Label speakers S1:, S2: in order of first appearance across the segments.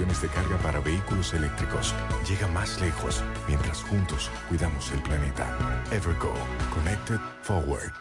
S1: de carga para vehículos eléctricos llega más lejos mientras juntos cuidamos el planeta. Evergo, Connected Forward.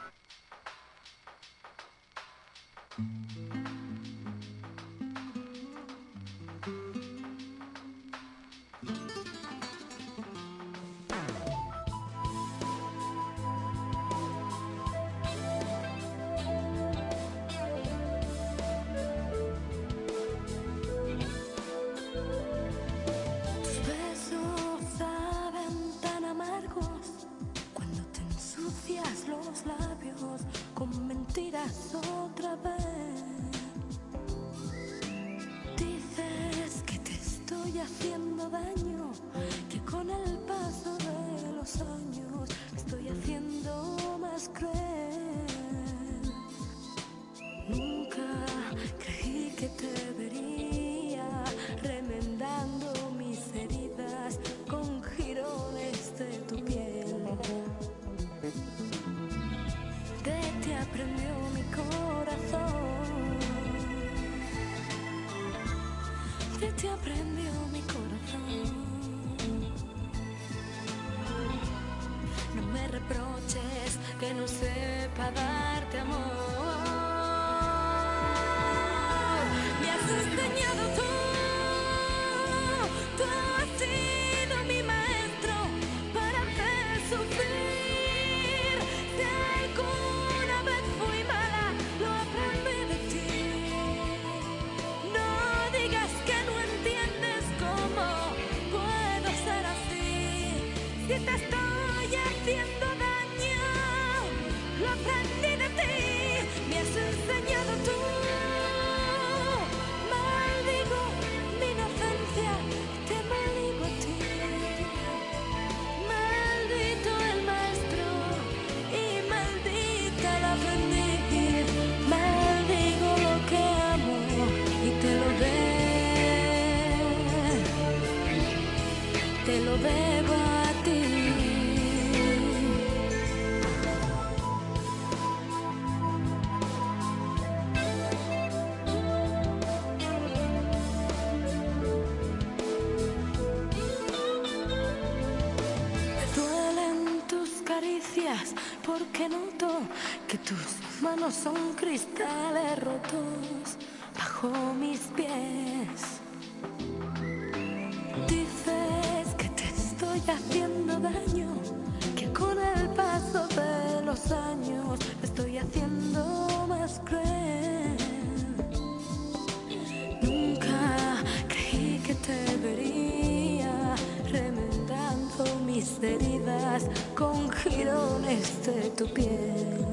S2: con jirones de tu piel.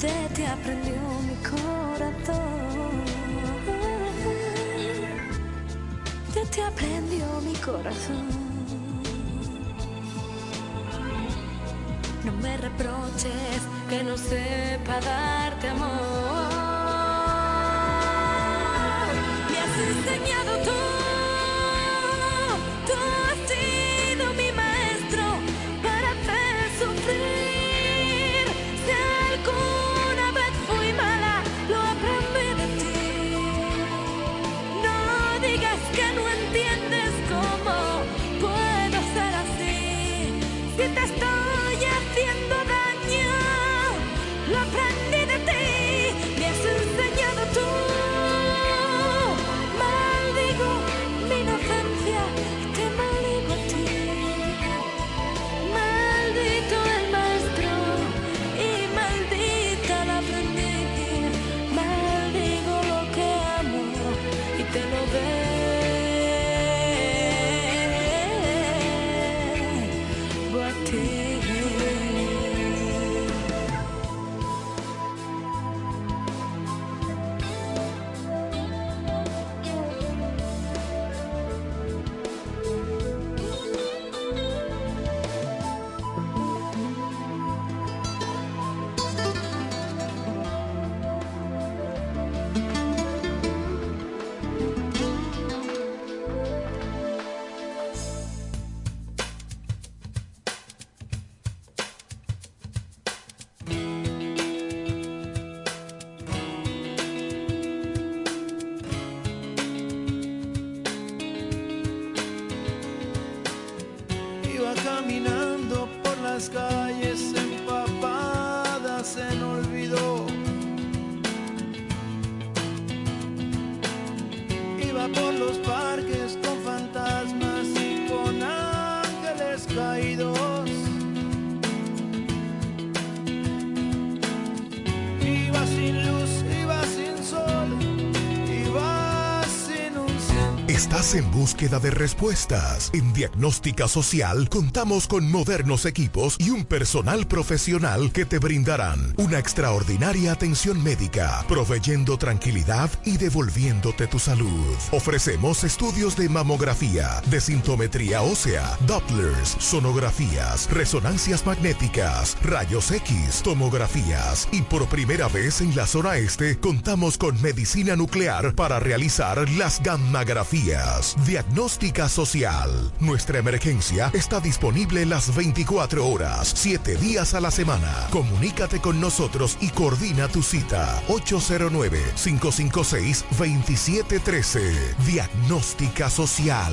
S2: De ti aprendió mi corazón. De ti aprendió mi corazón. No me reproches que no sepa darte amor. Me has enseñado tú.
S3: En
S4: búsqueda de respuestas. En Diagnóstica Social contamos con modernos equipos y un personal profesional que te brindarán una extraordinaria atención médica, proveyendo tranquilidad y devolviéndote tu salud. Ofrecemos estudios de mamografía, de sintometría ósea, Dopplers, sonografías, resonancias magnéticas, rayos X, tomografías y por primera vez en la zona este contamos con medicina nuclear para realizar las gammagrafías. Diagnóstica Social. Nuestra emergencia está disponible las 24 horas, 7 días a la semana. Comunícate con nosotros y coordina tu cita. 809-556-2713. Diagnóstica Social.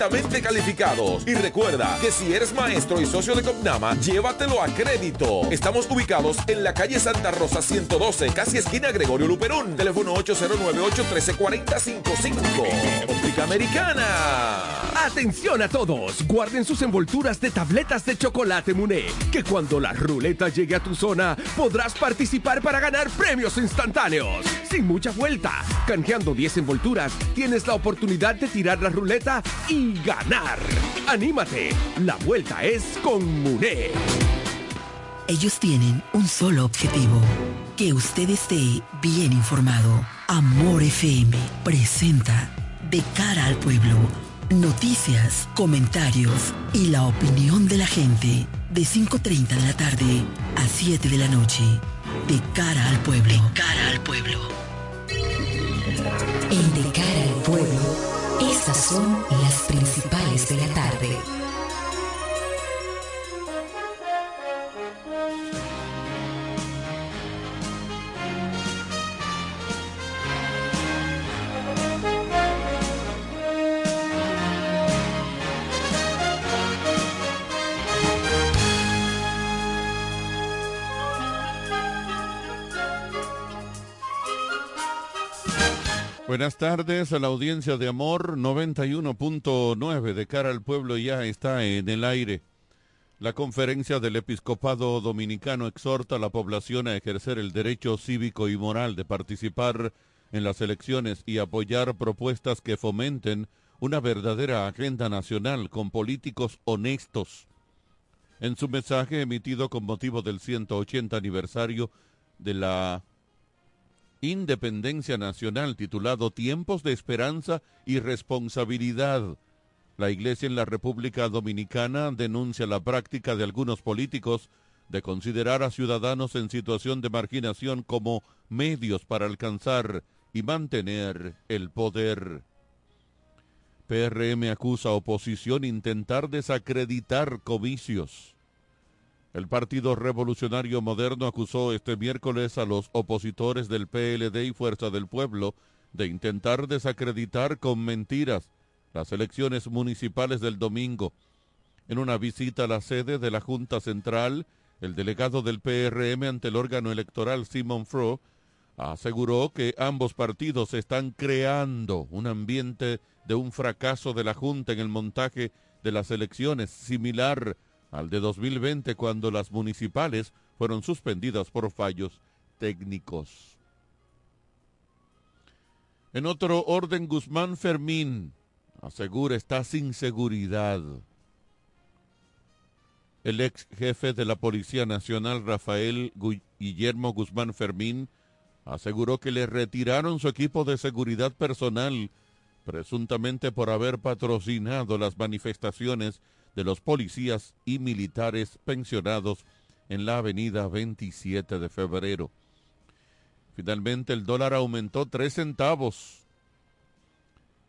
S5: calificados. Y recuerda que si eres maestro y socio de Copnama, llévatelo a crédito. Estamos ubicados en la calle Santa Rosa 112, casi esquina Gregorio Luperón. Teléfono 809-813-4055. Óptica Americana.
S6: Atención a todos, guarden sus envolturas de tabletas de chocolate Muné, que cuando la ruleta llegue a tu zona podrás participar para ganar premios instantáneos. Sin mucha vuelta, canjeando 10 envolturas, tienes la oportunidad de tirar la ruleta y ganar. ¡Anímate! La vuelta es con Muné.
S7: Ellos tienen un solo objetivo, que usted esté bien informado. Amor FM presenta De cara al pueblo, noticias, comentarios y la opinión de la gente de 5.30 de la tarde a 7 de la noche. De cara al pueblo. De cara al pueblo.
S8: En De cara al pueblo, estas son las principales de la tarde.
S9: Buenas tardes a la audiencia de Amor 91.9 de cara al pueblo ya está en el aire. La conferencia del episcopado dominicano exhorta a la población a ejercer el derecho cívico y moral de participar en las elecciones y apoyar propuestas que fomenten una verdadera agenda nacional con políticos honestos. En su mensaje emitido con motivo del 180 aniversario de la Independencia Nacional titulado Tiempos de Esperanza y Responsabilidad. La Iglesia en la República Dominicana denuncia la práctica de algunos políticos de considerar a ciudadanos en situación de marginación como medios para alcanzar y mantener el poder. PRM acusa a oposición intentar desacreditar comicios. El Partido Revolucionario Moderno acusó este miércoles a los opositores del PLD y Fuerza del Pueblo de intentar desacreditar con mentiras las elecciones municipales del domingo. En una visita a la sede de la Junta Central, el delegado del PRM ante el órgano electoral Simon Fro aseguró que ambos partidos están creando un ambiente de un fracaso de la Junta en el montaje de las elecciones similar al de 2020 cuando las municipales fueron suspendidas por fallos técnicos. En otro orden, Guzmán Fermín asegura está sin seguridad. El ex jefe de la Policía Nacional, Rafael Guillermo Guzmán Fermín, aseguró que le retiraron su equipo de seguridad personal presuntamente por haber patrocinado las manifestaciones de los policías y militares pensionados en la avenida 27 de febrero. Finalmente el dólar aumentó 3 centavos.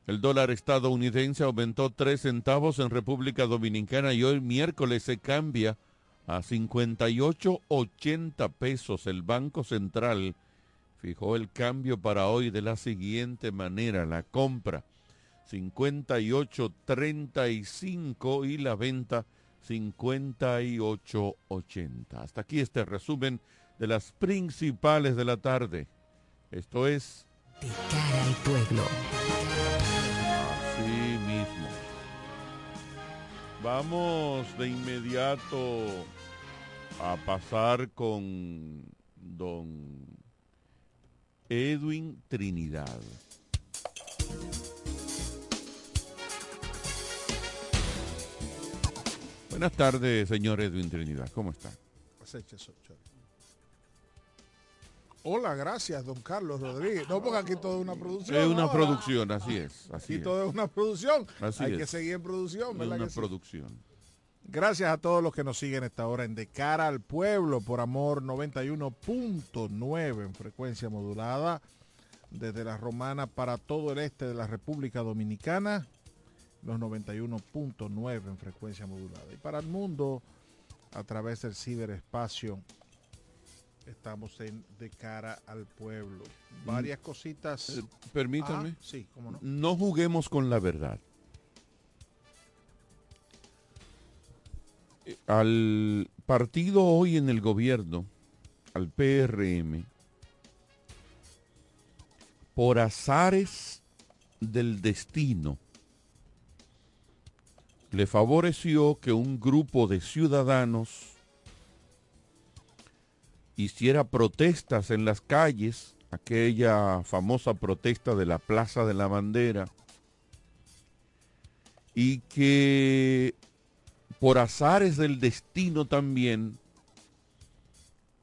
S9: El dólar estadounidense aumentó 3 centavos en República Dominicana y hoy miércoles se cambia a 58.80 pesos. El Banco Central fijó el cambio para hoy de la siguiente manera. La compra 58.35 y la venta 58.80. Hasta aquí este resumen de las principales de la tarde. Esto es...
S8: De cara al pueblo.
S9: Así mismo. Vamos de inmediato a pasar con don Edwin Trinidad. Buenas tardes, señor Edwin Trinidad. ¿Cómo está?
S10: Hola, gracias, don Carlos Rodríguez. No, porque aquí todo es una producción.
S9: Es una producción, así es. Así
S10: Aquí
S9: es.
S10: todo es una producción.
S9: Así
S10: Hay
S9: es.
S10: que seguir en producción,
S9: Es
S10: ¿verdad
S9: una
S10: que sí?
S9: producción.
S10: Gracias a todos los que nos siguen esta hora en De Cara al Pueblo por Amor 91.9 en frecuencia modulada desde la Romana para todo el este de la República Dominicana, los 91.9 en frecuencia modulada. Y para el mundo a través del ciberespacio estamos en De Cara al Pueblo. Varias cositas.
S9: Eh, permítame.
S10: Ah, sí, cómo no.
S9: No juguemos con la verdad. Eh, Al partido hoy en el gobierno, al PRM, por azares del destino, le favoreció que un grupo de ciudadanos hiciera protestas en las calles, aquella famosa protesta de la Plaza de la Bandera, y que por azares del destino también,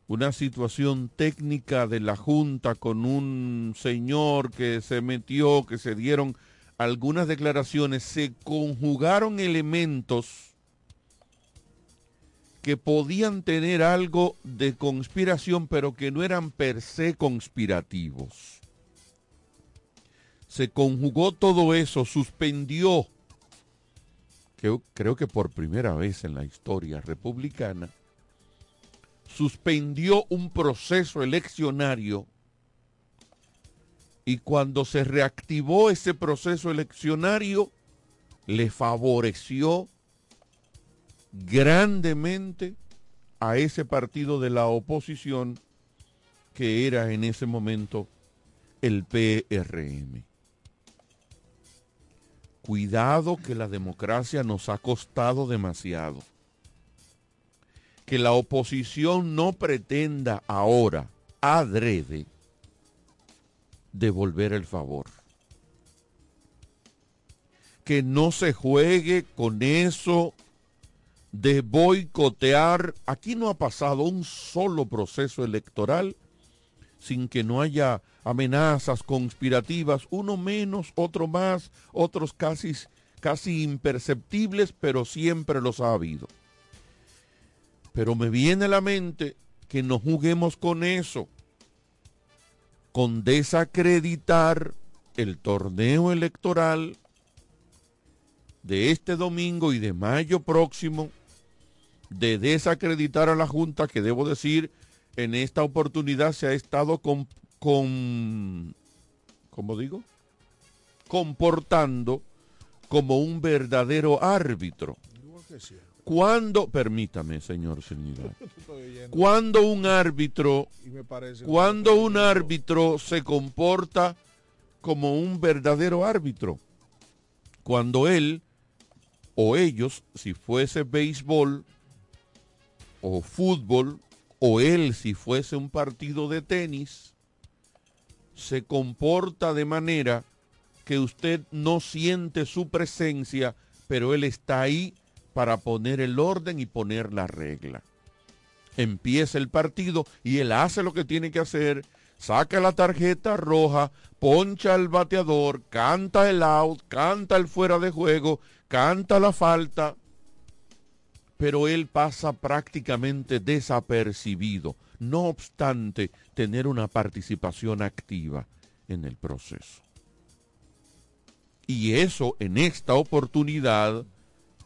S9: una situación técnica de la Junta con un señor que se metió, que se dieron algunas declaraciones, se conjugaron elementos que podían tener algo de conspiración, pero que no eran per se conspirativos. Se conjugó todo eso, suspendió, creo que por primera vez en la historia republicana, suspendió un proceso eleccionario y cuando se reactivó ese proceso eleccionario, le favoreció grandemente a ese partido de la oposición que era en ese momento el PRM. Cuidado que la democracia nos ha costado demasiado. Que la oposición no pretenda ahora, adrede, devolver el favor. Que no se juegue con eso de boicotear. Aquí no ha pasado un solo proceso electoral sin que no haya amenazas conspirativas, uno menos, otro más, otros casi, casi imperceptibles, pero siempre los ha habido. Pero me viene a la mente que no juguemos con eso, con desacreditar el torneo electoral de este domingo y de mayo próximo, de desacreditar a la Junta, que debo decir, en esta oportunidad se ha estado con, con ¿cómo digo? Comportando como un verdadero árbitro. Cuando, permítame, señor Trinidad, cuando un árbitro, cuando un árbitro se comporta como un verdadero árbitro, cuando él o ellos, si fuese béisbol o fútbol, o él si fuese un partido de tenis, se comporta de manera que usted no siente su presencia, pero él está ahí para poner el orden y poner la regla. Empieza el partido y él hace lo que tiene que hacer, saca la tarjeta roja, poncha al bateador, canta el out, canta el fuera de juego, canta la falta, pero él pasa prácticamente desapercibido, no obstante tener una participación activa en el proceso. Y eso en esta oportunidad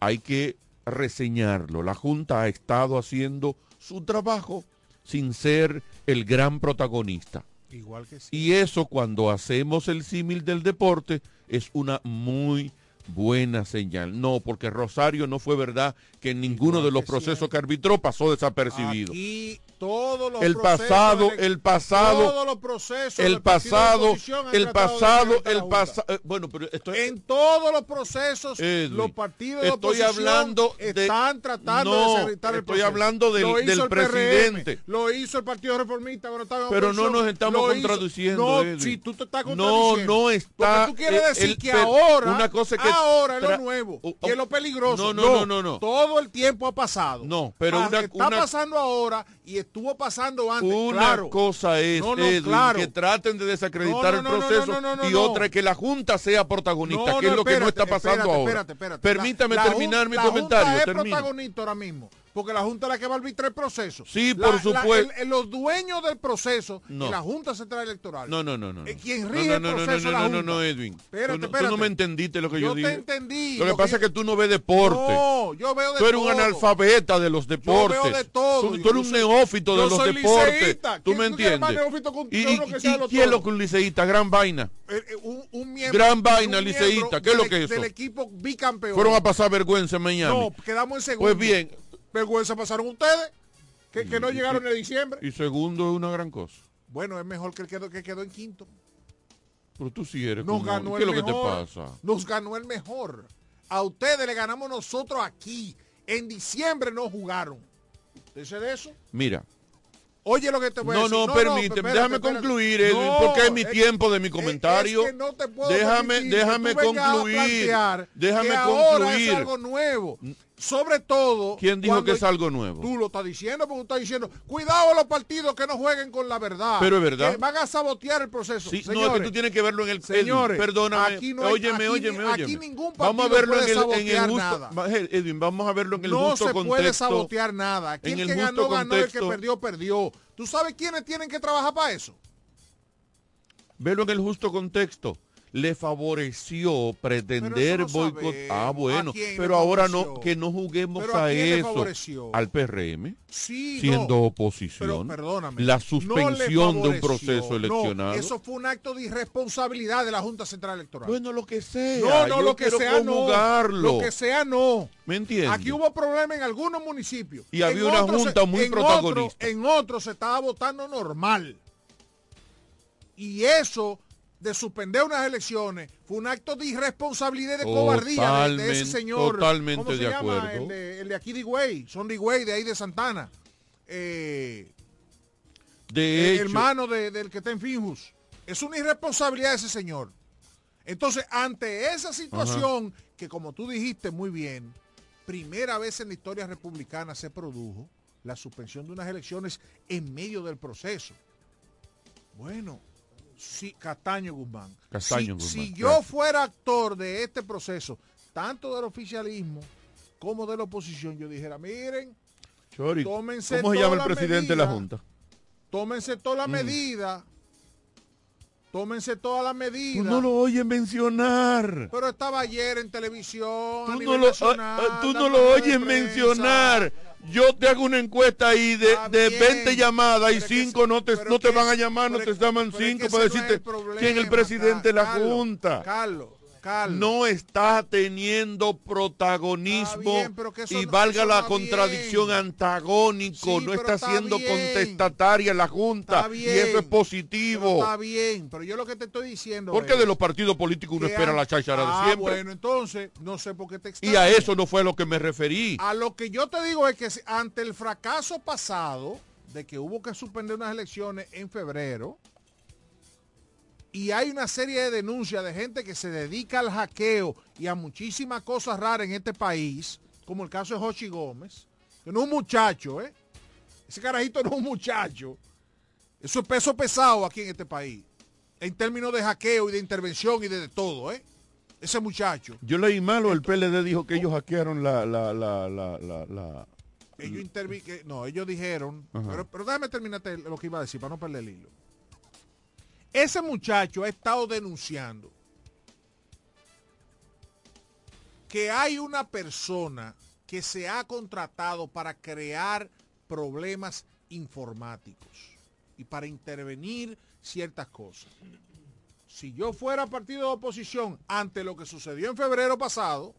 S9: hay que reseñarlo. La Junta ha estado haciendo su trabajo sin ser el gran protagonista.
S10: Igual que sí.
S9: Y eso cuando hacemos el símil del deporte es una muy buena señal. No, porque Rosario no fue verdad que en ninguno de los procesos que arbitró pasó desapercibido.
S10: Aquí todos los
S9: El pasado,
S10: de-
S9: el pasado,
S10: todos los procesos
S9: el pasado, el pasado, el pasado. Bueno, pero esto
S10: En todos los procesos,
S9: Edwin,
S10: los partidos de
S9: estoy
S10: oposición
S9: hablando de-
S10: están tratando
S9: No,
S10: de desacreditar el
S9: estoy hablando del-
S10: Lo hizo
S9: del
S10: el PRM,
S9: presidente.
S10: lo hizo el Partido Reformista en
S9: Pero no nos estamos contradiciendo,
S10: No,
S9: Edwin.
S10: si tú te estás
S9: No,
S10: contradiciendo.
S9: no está,
S10: Porque tú quieres
S9: eh,
S10: decir
S9: el-
S10: que ahora,
S9: una cosa que
S10: ahora es lo nuevo,
S9: Oh,
S10: que es lo peligroso.
S9: No, no, no, no, no.
S10: Todo el tiempo ha pasado.
S9: No, pero
S10: Ah,
S9: una-
S10: está
S9: una-
S10: pasando ahora y estuvo pasando antes.
S9: Una
S10: claro.
S9: cosa es,
S10: No, no,
S9: Edwin,
S10: claro.
S9: que traten de desacreditar
S10: No,
S9: el proceso y otra es que la Junta sea protagonista, que es lo que no está pasando
S10: espérate,
S9: ahora.
S10: espérate, espérate.
S9: Permítame
S10: La- la
S9: terminar
S10: Jun-
S9: mi
S10: la
S9: comentario.
S10: Junta es
S9: termino.
S10: protagonista ahora mismo, porque la Junta es la que va a arbitrar el proceso.
S9: Sí,
S10: La-
S9: por
S10: la-
S9: supuesto.
S10: el- el- los dueños del proceso
S9: No.
S10: y la Junta Central Electoral.
S9: No, no, no, no.
S10: Eh, quien
S9: no,
S10: rige
S9: no,
S10: el
S9: no, no,
S10: proceso
S9: no,
S10: la
S9: no, no,
S10: Junta.
S9: no, Edwin.
S10: Espérate,
S9: tú, no, tú
S10: espérate.
S9: no me entendiste lo que yo,
S10: Yo te
S9: dije.
S10: entendí,
S9: Lo que
S10: lo
S9: pasa
S10: que-
S9: es que tú no ves deporte.
S10: No, yo veo de
S9: Tú eres un
S10: todo.
S9: analfabeta de los deportes.
S10: veo de todo.
S9: Tú, tú eres un
S10: Yo
S9: neófito de
S10: yo
S9: los
S10: soy
S9: deportes.
S10: liceísta.
S9: ¿Tú
S10: ¿Quién-
S9: me
S10: quieres más
S9: entiendes?
S10: neófito
S9: ¿Y,
S10: que
S9: y-
S10: que sea
S9: y
S10: de los
S9: quién es lo que un liceísta? Gran vaina.
S10: Eh, eh, un, un miembro,
S9: Gran vaina, liceísta. ¿Qué es lo que es eso?
S10: Del equipo bicampeón.
S9: Fueron a pasar vergüenza en Miami.
S10: No, quedamos en segundo.
S9: Pues bien.
S10: Vergüenza pasaron ustedes, que, que no llegaron en diciembre.
S9: Y segundo es una gran cosa.
S10: Bueno, es mejor que el quedó, que quedó en quinto.
S9: Pero tú sí eres
S10: Nos
S9: como-
S10: ganó
S9: ¿Qué
S10: el
S9: es lo que te
S10: mejor.
S9: pasa?
S10: Nos ganó el mejor. A ustedes le ganamos nosotros aquí. En diciembre no jugaron. ¿Dice de eso?
S9: Mira.
S10: Oye lo que te voy a
S9: No,
S10: decir.
S9: no, permíteme.
S10: espérate,
S9: déjame
S10: espérate.
S9: concluir, Edwin,
S10: No,
S9: porque es mi
S10: es-
S9: tiempo de mi comentario.
S10: es que no te puedo
S9: déjame
S10: permitir que
S9: déjame
S10: a
S9: concluir. Déjame
S10: que ahora
S9: concluir.
S10: es algo nuevo. Sobre todo.
S9: ¿Quién dijo que es algo nuevo?
S10: Tú lo estás diciendo porque tú estás diciendo, cuidado los partidos que no jueguen con la verdad.
S9: Pero es verdad.
S10: Que van a sabotear el proceso.
S9: Sí, no, es que tú tienes que verlo en el
S10: Señores,
S9: perdóname.
S10: aquí no hay-
S9: óyeme,
S10: aquí
S9: óyeme, óyeme.
S10: aquí ningún
S9: vamos a
S10: partido
S9: verlo en
S10: puede
S9: en el
S10: sabotear
S9: justo
S10: nada.
S9: va- Edwin, vamos a verlo en el
S10: no
S9: justo
S10: se
S9: contexto.
S10: puede sabotear nada. Aquí
S9: en
S10: el que ganó, ganó. El que perdió, perdió. ¿Tú sabes quiénes tienen que trabajar para eso?
S9: Verlo en el justo contexto. Le favoreció pretender
S10: Pero eso no
S9: boicot.
S10: sabemos.
S9: Ah, bueno,
S10: ¿A quién le
S9: pero ahora no, que no juguemos
S10: ¿Pero a
S9: a, eso. Al PRM.
S10: Sí,
S9: siendo
S10: no.
S9: oposición.
S10: Pero.
S9: La
S10: no
S9: suspensión de un proceso
S10: No,
S9: eleccionado.
S10: eso fue un acto de irresponsabilidad de la Junta Central Electoral.
S9: Bueno, lo que sea.
S10: No, no,
S9: yo
S10: lo que sea
S9: conjugarlo.
S10: no. Lo que sea no.
S9: ¿Me entiendes?
S10: Aquí hubo problemas en algunos municipios.
S9: Y había una
S10: se-
S9: junta muy
S10: en
S9: protagonista.
S10: en otros se estaba votando normal. Y eso de suspender unas elecciones fue un acto de irresponsabilidad y de cobardía de, de ese señor.
S9: totalmente
S10: ¿cómo se
S9: de
S10: llama?
S9: acuerdo.
S10: El de, el de aquí de Higüey, son de Higüey, de ahí de Santana. Eh,
S9: De
S10: el
S9: hecho,
S10: hermano de- del que está en Finjus. Es una irresponsabilidad de ese señor. Entonces, ante esa situación, que como tú dijiste muy bien, primera vez en la historia republicana se produjo la suspensión de unas elecciones en medio del proceso. Bueno, si Castaño Guzmán.
S9: Castaño
S10: si,
S9: Guzmán,
S10: si yo
S9: gracias.
S10: fuera actor de este proceso, tanto del oficialismo como de la oposición, yo dijera, miren,
S9: Chori,
S10: tómense
S9: ¿cómo se llama el presidente de la. Junta?
S10: tómense todas las
S9: Mm.
S10: medidas, tómense todas las
S9: Tú
S10: medidas.
S9: no lo oyes mencionar.
S10: Pero estaba ayer en televisión. a
S9: Tú no
S10: nivel
S9: lo,
S10: nacional,
S9: ah, ah, tú no lo oyes
S10: prensa.
S9: mencionar. Yo te hago una encuesta ahí de, de
S10: bien,
S9: 20 llamadas y
S10: pero es que
S9: 5 no te, no te van a llamar, no te llaman
S10: pero es
S9: 5
S10: que
S9: para decirte quién es el presidente de la Junta.
S10: Carlos, Carlos.
S9: No está teniendo
S10: Está
S9: protagonismo
S10: bien, pero que eso
S9: y
S10: no-
S9: valga la contradicción
S10: bien.
S9: antagónico,
S10: Sí,
S9: no está
S10: está
S9: siendo
S10: bien.
S9: contestataria la Junta y eso es positivo.
S10: está bien, pero yo lo que te estoy diciendo
S9: Porque
S10: es
S9: de los partidos políticos uno espera
S10: an-
S9: la cháchara
S10: ah,
S9: de siempre.
S10: bueno, entonces, no sé por qué te
S9: y a eso no fue a lo que me referí.
S10: A lo que yo te digo es que ante el fracaso pasado de que hubo que suspender unas elecciones en febrero y hay una serie de denuncias de gente que se dedica al hackeo y a muchísimas cosas raras en este país, como el caso de Jochi Gómez, que no es un muchacho, ¿eh? Ese carajito no es un muchacho. Eso es peso pesado aquí en este país. En términos de hackeo y de intervención y de, de todo, ¿eh? Ese muchacho.
S9: Yo leí malo, el PLD dijo que ellos hackearon la... la, la, la, la, la-
S10: Ellos que- no, ellos dijeron, pero, pero déjame terminarte lo que iba a decir para no perder el hilo. Ese muchacho ha estado denunciando que hay una persona que se ha contratado para crear problemas informáticos y para intervenir ciertas cosas. Si yo fuera partido de oposición ante lo que sucedió en febrero pasado,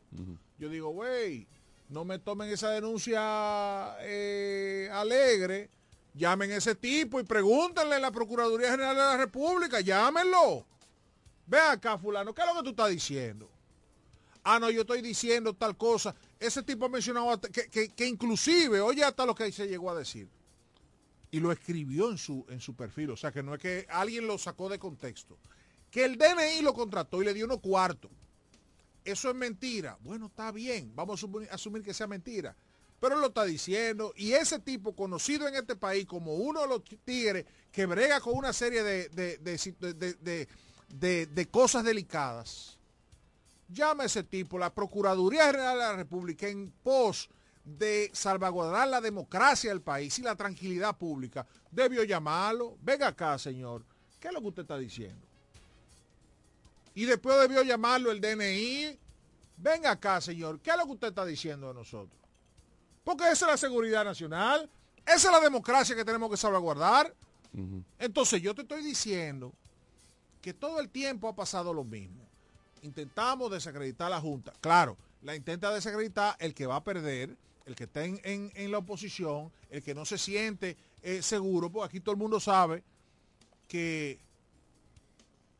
S10: yo digo, güey, no me tomen esa denuncia eh, alegre, llamen a ese tipo y pregúntenle a la Procuraduría General de la República, llámenlo. Ve acá, fulano, ¿qué es lo que tú estás diciendo? Ah, no, yo estoy diciendo tal cosa. Ese tipo ha mencionado que, que- que inclusive, oye hasta lo que se llegó a decir. Y lo escribió en su, en su perfil. O sea, que no es que alguien lo sacó de contexto. Que el DNI lo contrató y le dio unos cuartos. Eso es mentira. Bueno, está bien. Vamos a asumir, asumir que sea mentira. Pero lo está diciendo. Y ese tipo conocido en este país como uno de los tigres que brega con una serie de- de- de- de cosas delicadas. Llama a ese tipo, la Procuraduría General de la República, en pos de salvaguardar la democracia del país y la tranquilidad pública, debió llamarlo. Venga acá, señor. ¿Qué es lo que usted está diciendo? Y después debió llamarlo el DNI. Venga acá, señor. ¿Qué es lo que usted está diciendo de nosotros? Porque esa es la seguridad nacional. Esa es la democracia que tenemos que salvaguardar. Entonces yo te estoy diciendo que todo el tiempo ha pasado lo mismo. Intentamos desacreditar a la Junta. Claro, la intenta desacreditar el que va a perder, el que está en, en- en la oposición, el que no se siente eh, seguro, porque aquí todo el mundo sabe que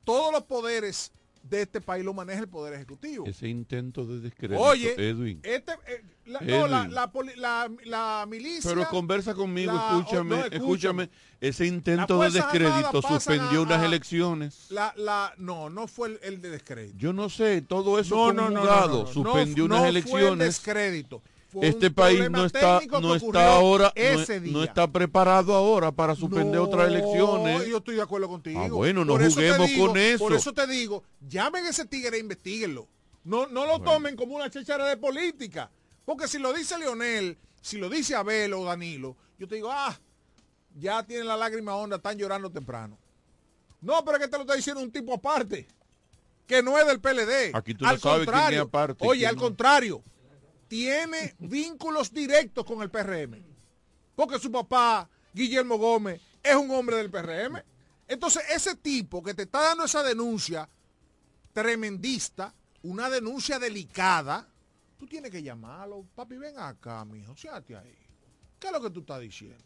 S10: todos los poderes de este país lo maneja el Poder Ejecutivo.
S9: Ese intento de descrédito,
S10: Oye,
S9: Edwin.
S10: este, eh, la, no, la, la la- la milicia...
S9: Pero conversa conmigo, escúchame,
S10: no,
S9: escúchame. Ese intento de descrédito suspendió
S10: a-
S9: unas elecciones.
S10: La, la, no, no fue el, el de descrédito.
S9: Yo no sé, todo eso
S10: No, no, no, no,
S9: conjugado
S10: no, no, no.
S9: suspendió unas
S10: fue el
S9: elecciones.
S10: descrédito.
S9: Este país no está, no está ahora, no,
S10: ese
S9: no está preparado ahora para suspender otras elecciones.
S10: Yo estoy de acuerdo contigo.
S9: Ah, bueno, no
S10: Por eso te
S9: juguemos
S10: digo-
S9: con eso.
S10: Por eso te digo, llamen a ese tigre e investiguenlo. No, no lo tomen como una chechara de política. Porque si lo dice Leonel, si lo dice Abel o Danilo, yo te digo, ah, ya tienen la lágrima honda, están llorando temprano. No, pero es que te lo está diciendo un tipo aparte, que no es del PLD.
S9: Aquí tú no
S10: al
S9: sabes quién
S10: contrario,
S9: es aparte
S10: Oye,
S9: quién
S10: al
S9: no.
S10: contrario, tiene vínculos directos con el PRM. Porque su papá, Guillermo Gómez, es un hombre del PRM. Entonces, ese tipo que te está dando esa denuncia tremendista, una denuncia delicada, tú tienes que llamarlo. Papi, ven acá, mijo, siéntate ahí. ¿Qué es lo que tú estás diciendo?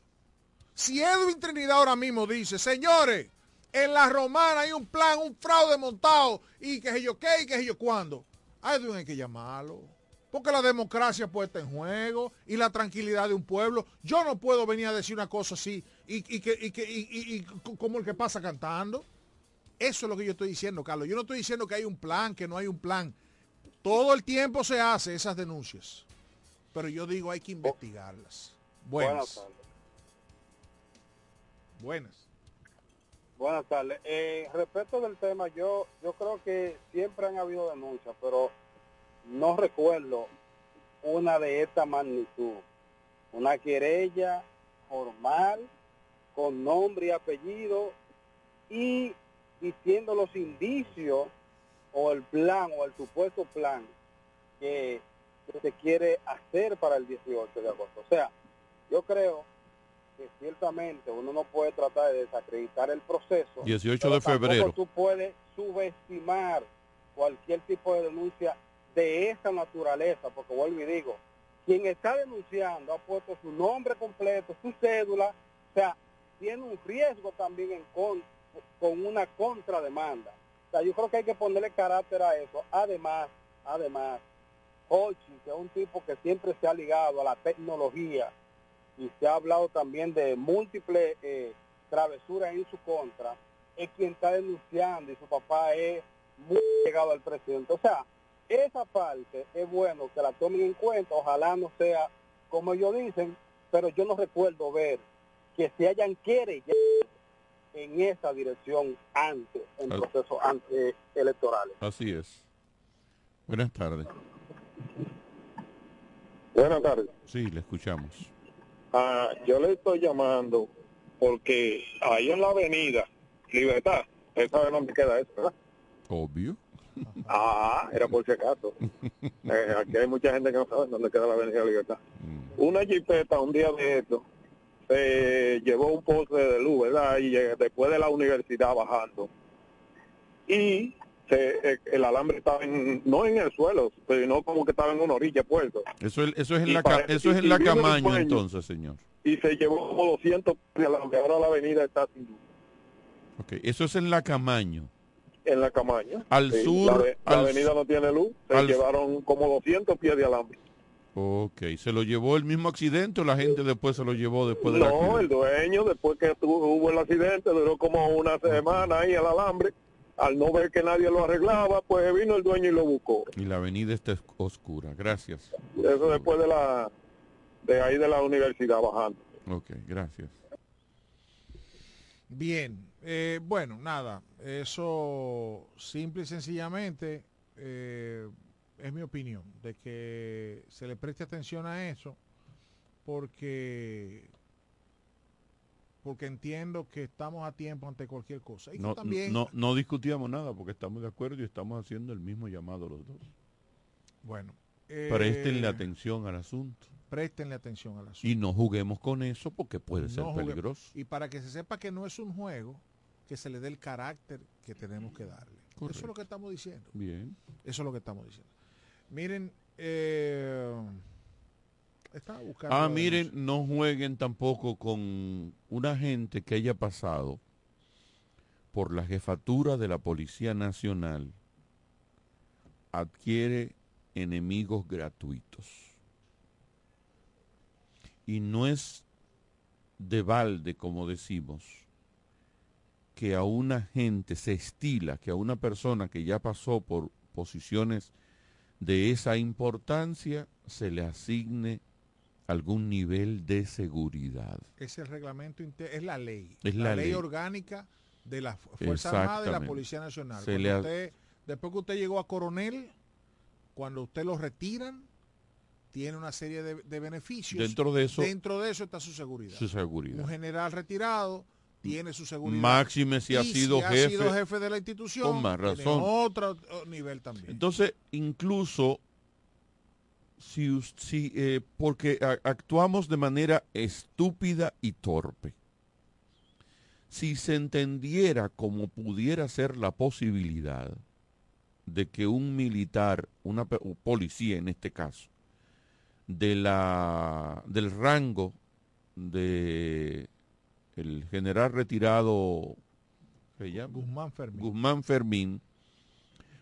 S10: Si Edwin Trinidad ahora mismo dice, señores, en la romana hay un plan, un fraude montado, y que sé yo qué, y que sé yo cuándo, a Edwin hay que llamarlo. Porque la democracia puesta en juego y la tranquilidad de un pueblo. Yo no puedo venir a decir una cosa así y, y que, y que- y- y- y como el que pasa cantando. Eso es lo que yo estoy diciendo, Carlos. Yo no estoy diciendo que hay un plan, que no hay un plan. Todo el tiempo se hace esas denuncias. Pero yo digo hay que investigarlas.
S11: Buenas
S10: Buenas.
S11: tardes.
S10: Buenas.
S11: Buenas tardes. Eh, respecto del tema, yo yo creo que siempre han habido denuncias, pero no recuerdo una de esta magnitud. Una querella formal, con nombre y apellido, y diciendo los indicios o el plan o el supuesto plan que, que se quiere hacer para el 18 de agosto. O sea, yo creo que ciertamente uno no puede tratar de desacreditar el proceso.
S9: 18
S11: pero
S9: de febrero.
S11: Tú puedes subestimar cualquier tipo de denuncia de esa naturaleza, porque vuelvo y digo, quien está denunciando ha puesto su nombre completo, su cédula, o sea, tiene un riesgo también en con, con una contrademanda. O sea, yo creo que hay que ponerle carácter a eso. Además, además, Hochi, que es un tipo que siempre se ha ligado a la tecnología y se ha hablado también de múltiples eh, travesuras en su contra, es quien está denunciando y su papá es muy llegado al presidente. O sea, esa parte es bueno que la tomen en cuenta, ojalá no sea como ellos dicen, pero yo no recuerdo ver que se hayan querellado en esa dirección antes, en
S9: Ah.
S11: procesos antes electorales.
S9: Así es. Buenas tardes.
S12: Buenas tardes.
S9: Sí, le escuchamos.
S12: Ah, yo le estoy llamando porque ahí en la avenida Libertad, ¿usted sabe dónde queda eso, verdad?
S9: Obvio.
S12: Ah, era por si acaso. Eh, aquí hay mucha gente que no sabe dónde queda la avenida Libertad. Una jipeta un día de esto se llevó un poste de luz, ¿verdad? Y eh, después de la universidad bajando. Y se- eh, el alambre estaba en, no en el suelo, sino como que estaba en una orilla puerto.
S9: Eso es, eso es en
S12: Y
S9: la,
S12: parece-
S9: eso es en la Camaño
S12: dueño.
S9: entonces, señor.
S12: Y se llevó como 200 de alambre. Ahora la avenida está sin luz.
S9: Ok, eso es en la Camaño.
S12: En la Camaña.
S9: Al
S12: Sí,
S9: sur,
S12: La, ave- la
S9: al-
S12: avenida no tiene luz. Se
S9: al-
S12: llevaron como 200 pies de alambre.
S9: Ok, ¿se lo llevó el mismo accidente o la gente después se lo llevó después del
S12: No,
S9: accidente?
S12: el dueño, después que tuvo, hubo el accidente, duró como una semana ahí el alambre. Al no ver que nadie lo arreglaba, pues vino el dueño y lo buscó.
S9: Y la avenida está es- oscura. Gracias.
S12: Eso después de la de ahí de la universidad bajando.
S9: Ok, gracias.
S10: Bien, eh, bueno, nada, eso simple y sencillamente eh, es mi opinión, de que se le preste atención a eso, porque porque entiendo que estamos a tiempo ante cualquier cosa. Y
S9: No,
S10: también,
S9: no, no discutíamos nada porque estamos de acuerdo y estamos haciendo el mismo llamado los dos.
S10: bueno,
S9: Prestenle
S10: eh,
S9: atención al asunto.
S10: Préstenle atención al asunto.
S9: Y no juguemos con eso porque puede ser peligroso.
S10: Y para que se sepa que no es un juego, que se le dé el carácter que tenemos que darle. Eso es lo que estamos diciendo.
S9: Bien.
S10: Eso es lo que estamos diciendo. Miren, eh, estaba buscando.
S9: Ah, miren, no jueguen tampoco con una gente que haya pasado por la jefatura de la Policía Nacional, adquiere enemigos gratuitos. Y no es de balde, como decimos, que a una gente se estila, que a una persona que ya pasó por posiciones de esa importancia se le asigne algún nivel de seguridad.
S10: Es el reglamento, es la ley.
S9: Es
S10: la,
S9: la
S10: ley,
S9: ley.
S10: orgánica de la Fu- Fuerza Armada y la. Policía Nacional. Usted- después que usted llegó a coronel, cuando usted lo retiran, tiene una serie de, de beneficios.
S9: Dentro de eso-
S10: Dentro de eso está su seguridad.
S9: Su seguridad.
S10: Un general retirado tiene su seguridad.
S9: Máxime si ha
S10: Y
S9: sido jefe,
S10: sido jefe de la institución.
S9: con más
S10: tiene
S9: razón.
S10: otro oh, nivel también.
S9: Entonces, incluso si, si eh, porque a- actuamos de manera estúpida y torpe. Si se entendiera como pudiera ser la posibilidad de que un militar, una policía en este caso, de la del rango de el general retirado.
S10: Guzmán Fermín.
S9: Guzmán Fermín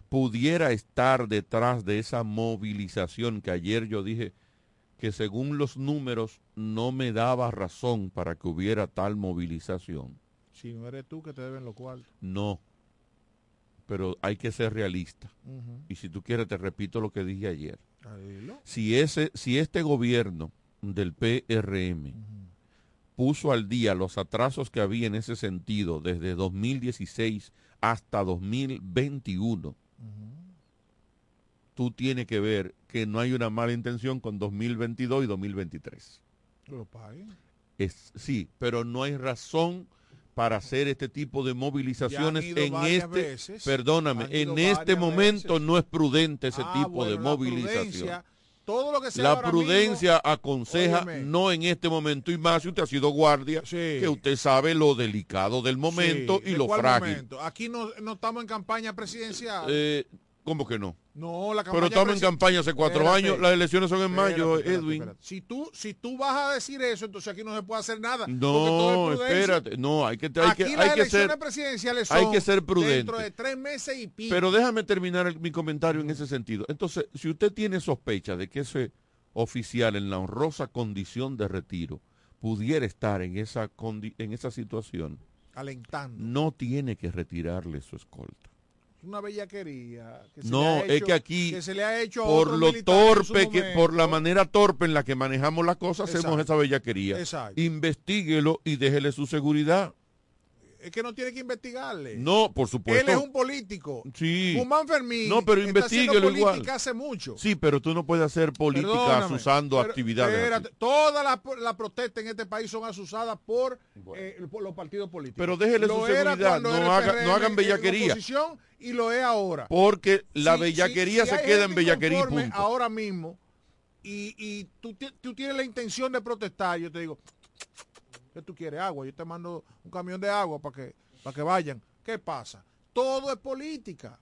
S9: pudiera estar detrás de esa movilización que ayer yo dije que según los números no me daba razón para que hubiera tal movilización.
S10: Si no eres tú que te deben lo cual.
S9: No, pero hay que ser realista. Y si tú quieres te repito lo que dije ayer. Si, ese, si este gobierno del PRM puso al día los atrasos que había en ese sentido desde 2016 hasta 2021, tú tienes que ver que no hay una mala intención con 2022 y 2023.
S10: Lo paguen.
S9: Es, sí, pero no hay razón para hacer este tipo de movilizaciones
S10: ido
S9: en este,
S10: veces,
S9: perdóname, en este momento
S10: veces.
S9: no es prudente ese
S10: Ah,
S9: tipo
S10: bueno,
S9: de movilización.
S10: prudencia, todo lo que sea
S9: La
S10: mismo-
S9: prudencia aconseja
S10: Óyeme.
S9: no en este momento y más si usted ha sido guardia, que usted sabe lo delicado del momento
S10: Sí,
S9: y
S10: ¿de
S9: lo frágil.
S10: momento? Aquí no, no estamos en campaña presidencial.
S9: Eh, ¿Cómo que no?
S10: no, la
S9: Pero
S10: campaña
S9: estamos en campaña hace cuatro
S10: Espérate.
S9: años, las elecciones son en mayo,
S10: Espérate,
S9: Edwin.
S10: Si tú, si tú vas a decir eso, entonces aquí no se puede hacer nada.
S9: No,
S10: todo es prudencia.
S9: espérate, no, hay que, hay
S10: Aquí
S9: que,
S10: las
S9: hay que ser,
S10: presidenciales son
S9: hay que ser prudente.
S10: dentro de tres meses y pico.
S9: Pero déjame terminar el- mi comentario en ese sentido. Entonces, si usted tiene sospecha de que ese oficial en la honrosa condición de retiro pudiera estar en esa, en esa situación,
S10: Alentando.
S9: no tiene que retirarle su escolta.
S10: Una bellaquería. que se le
S9: No,
S10: ha
S9: es
S10: hecho-
S9: que aquí,
S10: que se le ha hecho
S9: por lo torpe, que, por la manera torpe en la que manejamos las cosas, hacemos esa bellaquería.
S10: Exacto.
S9: Investíguelo y déjele su seguridad.
S10: Es que no tiene que investigarle.
S9: No, por supuesto.
S10: Él es un político.
S9: Sí.
S10: Guzmán Fermín
S9: No, pero
S10: política
S9: igual.
S10: hace mucho.
S9: Sí, pero tú no puedes hacer políticas
S10: Perdóname,
S9: usando
S10: pero
S9: actividades.
S10: espérate, todas las las protestas en este país son asusadas por, eh, por los partidos políticos.
S9: Pero déjele
S10: Lo
S9: su seguridad, no haga- no hagan bellaquería.
S10: y lo es ahora.
S9: Porque la bellaquería se queda en bellaquería y punto.
S10: ahora mismo y, y tú, tú tienes la intención de protestar, yo te digo, ¿qué tú quieres? Agua. Yo te mando un camión de agua para que, para que vayan. ¿Qué pasa? Todo es política.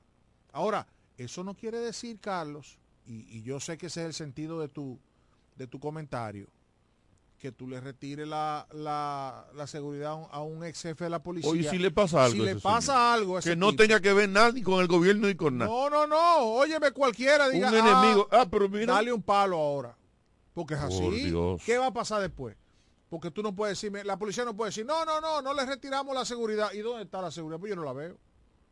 S10: Ahora, eso no quiere decir, Carlos, y, y yo sé que ese es el sentido de tu, de tu comentario, que tú le retires la, la, la seguridad a un, ex jefe de la policía.
S9: Oye, si le pasa algo.
S10: Si le pasa
S9: señor.
S10: algo a ese
S9: Que no
S10: tipo.
S9: tenga que ver nada ni con el gobierno ni con nada.
S10: No, no, no. Óyeme, cualquiera diga.
S9: Un enemigo. Ah, pero mira.
S10: Dale un palo ahora. Porque es
S9: Por
S10: así.
S9: Dios.
S10: ¿Qué va a pasar después? Porque tú no puedes decirme, la policía no puede decir, no, no, no, no le retiramos la seguridad. ¿Y dónde está la seguridad? Pues yo no la veo.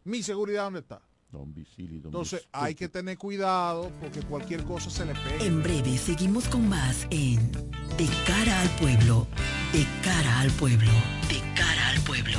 S10: Mi seguridad, ¿dónde está?
S9: Don Vicili, don
S10: Entonces
S9: Vicili.
S10: hay que tener cuidado porque cualquier cosa se le pega.
S7: En breve seguimos con más en De cara al pueblo, de cara al pueblo, de cara al pueblo.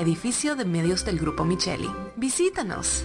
S13: edificio de medios del Grupo Micheli. Visítanos.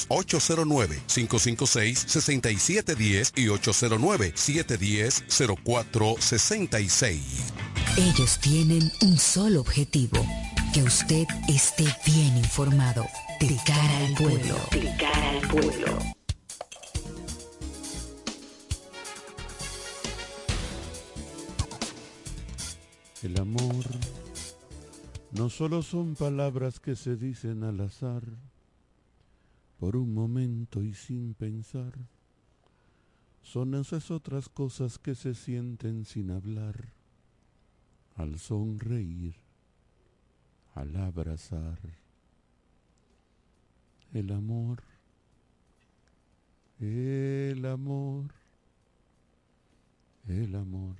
S14: 809-556-6710 y 809-710-0466.
S8: Ellos tienen un solo objetivo, que usted esté bien informado de cara al pueblo.
S7: De cara al pueblo.
S9: El amor no solo son palabras que se dicen al azar, por un momento y sin pensar. Son esas otras cosas que se sienten sin hablar, al sonreír, al abrazar. El amor, el amor, el amor.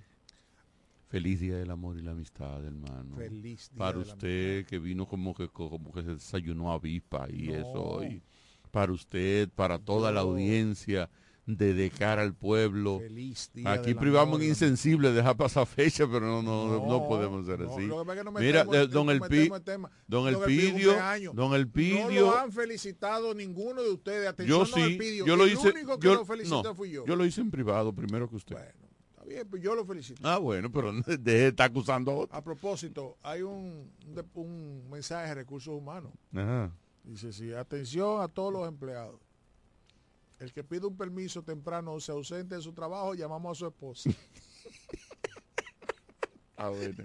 S9: Feliz día del amor y la amistad, hermano.
S10: Feliz día
S9: Para
S10: de la
S9: usted que vino como que como que se desayunó avispa y
S10: No.
S9: eso. Y para usted, para toda la
S10: No.
S9: audiencia de De cara al pueblo.
S10: Feliz día
S9: Aquí privamos
S10: la
S9: insensible, dejar pasar fecha, pero no, no, no,
S10: No,
S9: podemos ser
S10: no,
S9: así.
S10: lo que no
S9: Mira,
S10: metemos-
S9: eh, don
S10: no
S9: El Pi- don
S10: Don
S9: El
S10: Elpidio
S9: don
S10: No lo han felicitado ninguno de ustedes. Atención,
S9: yo sí,
S10: Elpidio.
S9: yo lo
S10: El
S9: hice,
S10: único que
S9: yo,
S10: lo
S9: no,
S10: fui yo.
S9: yo lo hice en privado primero que usted.
S10: Está bien, pues yo lo felicito.
S9: Ah, bueno, pero deje de estar acusando a otro.
S10: A propósito, hay un, un de- un mensaje de recursos humanos.
S9: Ajá.
S10: Dice, sí, atención a todos los empleados. El que pide un permiso temprano o se ausente de su trabajo, llamamos a su esposa.
S9: Ah, bueno.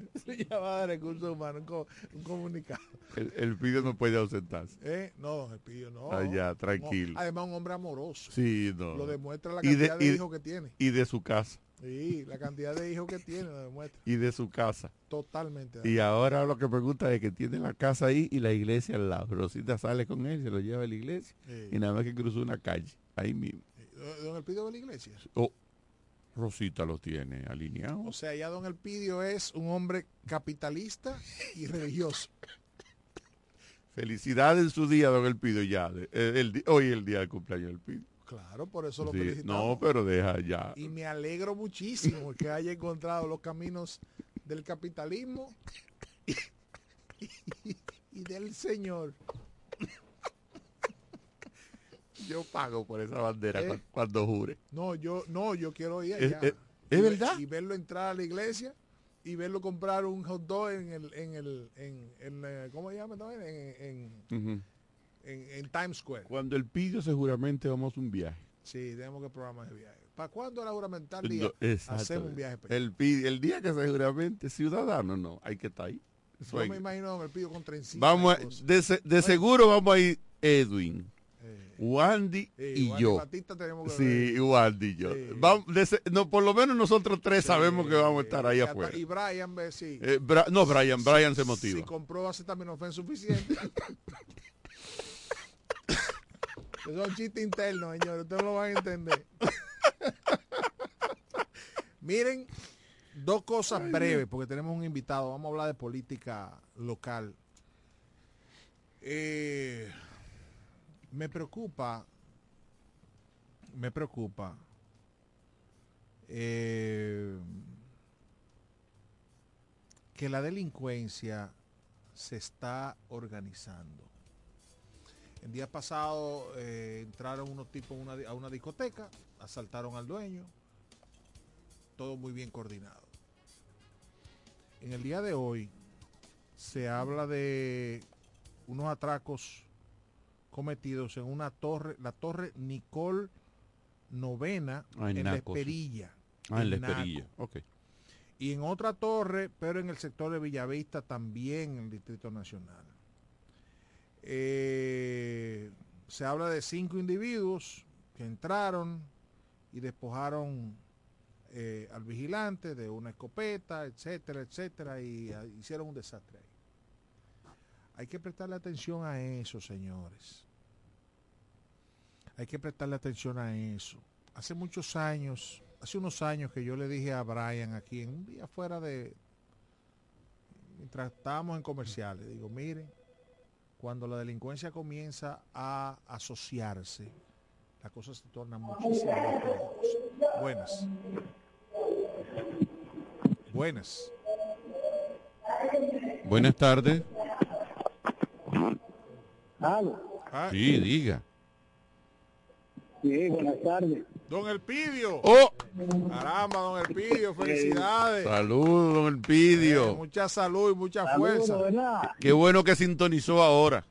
S10: Llamada de recursos humanos, un, co- un comunicado.
S9: El, el Pidio no puede ausentarse.
S10: ¿Eh? No, don Elpidio, no.
S9: Ah, ya,
S10: No.
S9: tranquilo.
S10: Además, un hombre amoroso.
S9: Sí, no.
S10: Lo demuestra la
S9: Y de-
S10: cantidad de,
S9: y de-
S10: hijos que tiene.
S9: Y de su casa.
S10: Sí, la cantidad de hijos que tiene lo demuestra.
S9: Y de su casa.
S10: Totalmente.
S9: Y ahora lo que pregunta es que tiene la casa ahí y la iglesia al lado. Rosita sale con él, se lo lleva a la iglesia.
S10: Sí.
S9: Y nada más que cruzó una calle. Ahí mismo.
S10: Don Elpidio de la iglesia.
S9: Oh, Rosita lo tiene alineado.
S10: O sea, ya don Elpidio es un hombre capitalista y religioso.
S9: Felicidades en su día, don Elpidio, ya. de- el- el di- hoy es el día del cumpleaños del Pidio.
S10: Claro, por eso lo
S9: Sí,
S10: felicitamos.
S9: no, pero deja ya.
S10: Y me alegro muchísimo que haya encontrado los caminos del capitalismo y, y del Señor.
S9: Yo pago por esa bandera
S10: Eh.
S9: cu- cuando jure.
S10: No, yo no, yo quiero ir
S9: ¿Es-
S10: allá.
S9: es- es
S10: Y ve-
S9: verdad?
S10: Y verlo entrar a la iglesia y verlo comprar un hot dog en el, en el, en, en, eh, ¿cómo se llama? En, en. En- en Times Square.
S9: Cuando el Pidio seguramente vamos a un viaje.
S10: Sí, tenemos que programar ese viaje. ¿Para cuándo la juramental
S9: No,
S10: día?
S9: exacto.
S10: Hacemos un viaje.
S9: El, el día que seguramente ciudadano, no, hay que estar ahí. Eso
S10: Yo
S9: hay
S10: me imagino Don Elpidio con trencita.
S9: Vamos
S10: y
S9: a- de, de seguro vamos a ir Edwin, Wandy
S10: Eh,
S9: y
S10: Wandy
S9: yo.
S10: Batista tenemos que
S9: Sí,
S10: ver.
S9: y Wandy y yo. Vamos, de se- no, por lo menos nosotros tres sabemos que vamos a estar ahí
S10: Y
S9: afuera.
S10: Y Brian, si,
S9: Eh, Bra- no, Brian, Brian se motiva.
S10: si compró acetaminofén suficiente. Eso es un chiste interno, señores. Ustedes no lo van a entender. Miren, dos cosas breves, porque tenemos un invitado. Vamos a hablar de política local. Eh, me preocupa, me preocupa eh, que la delincuencia se está organizando. El día pasado eh, entraron unos tipos a una, di- a una discoteca, asaltaron al dueño, todo muy bien coordinado. En el día de hoy se habla de unos atracos cometidos en una torre, la torre Nicole Novena
S9: Ah, en
S10: en La
S9: sí.
S10: Esperilla.
S9: Ah, en la
S10: Naco.
S9: Esperilla. Ok.
S10: Y en otra torre, pero en el sector de Villavista también en el Distrito Nacional. Eh, se habla de cinco individuos que entraron y despojaron eh, al vigilante de una escopeta, etcétera, etcétera, y ah, hicieron un desastre ahí. Hay que prestarle atención a eso, señores. Hay que prestarle atención a eso. Hace muchos años, hace unos años que yo le dije a Brian aquí, en un día fuera de, mientras estábamos en comerciales, digo, miren, cuando la delincuencia comienza a asociarse, la cosa se torna muchísimo más peligrosa. Buenas. Buenas.
S9: Buenas tardes.
S10: Ah,
S9: Sí, diga.
S15: Sí, buenas tardes.
S10: Don Elpidio.
S9: ¡Oh!
S10: Caramba, don Elpidio, felicidades.
S9: Saludos, don Elpidio.
S10: Eh, mucha salud y mucha fuerza.
S9: Qué bueno que sintonizó ahora.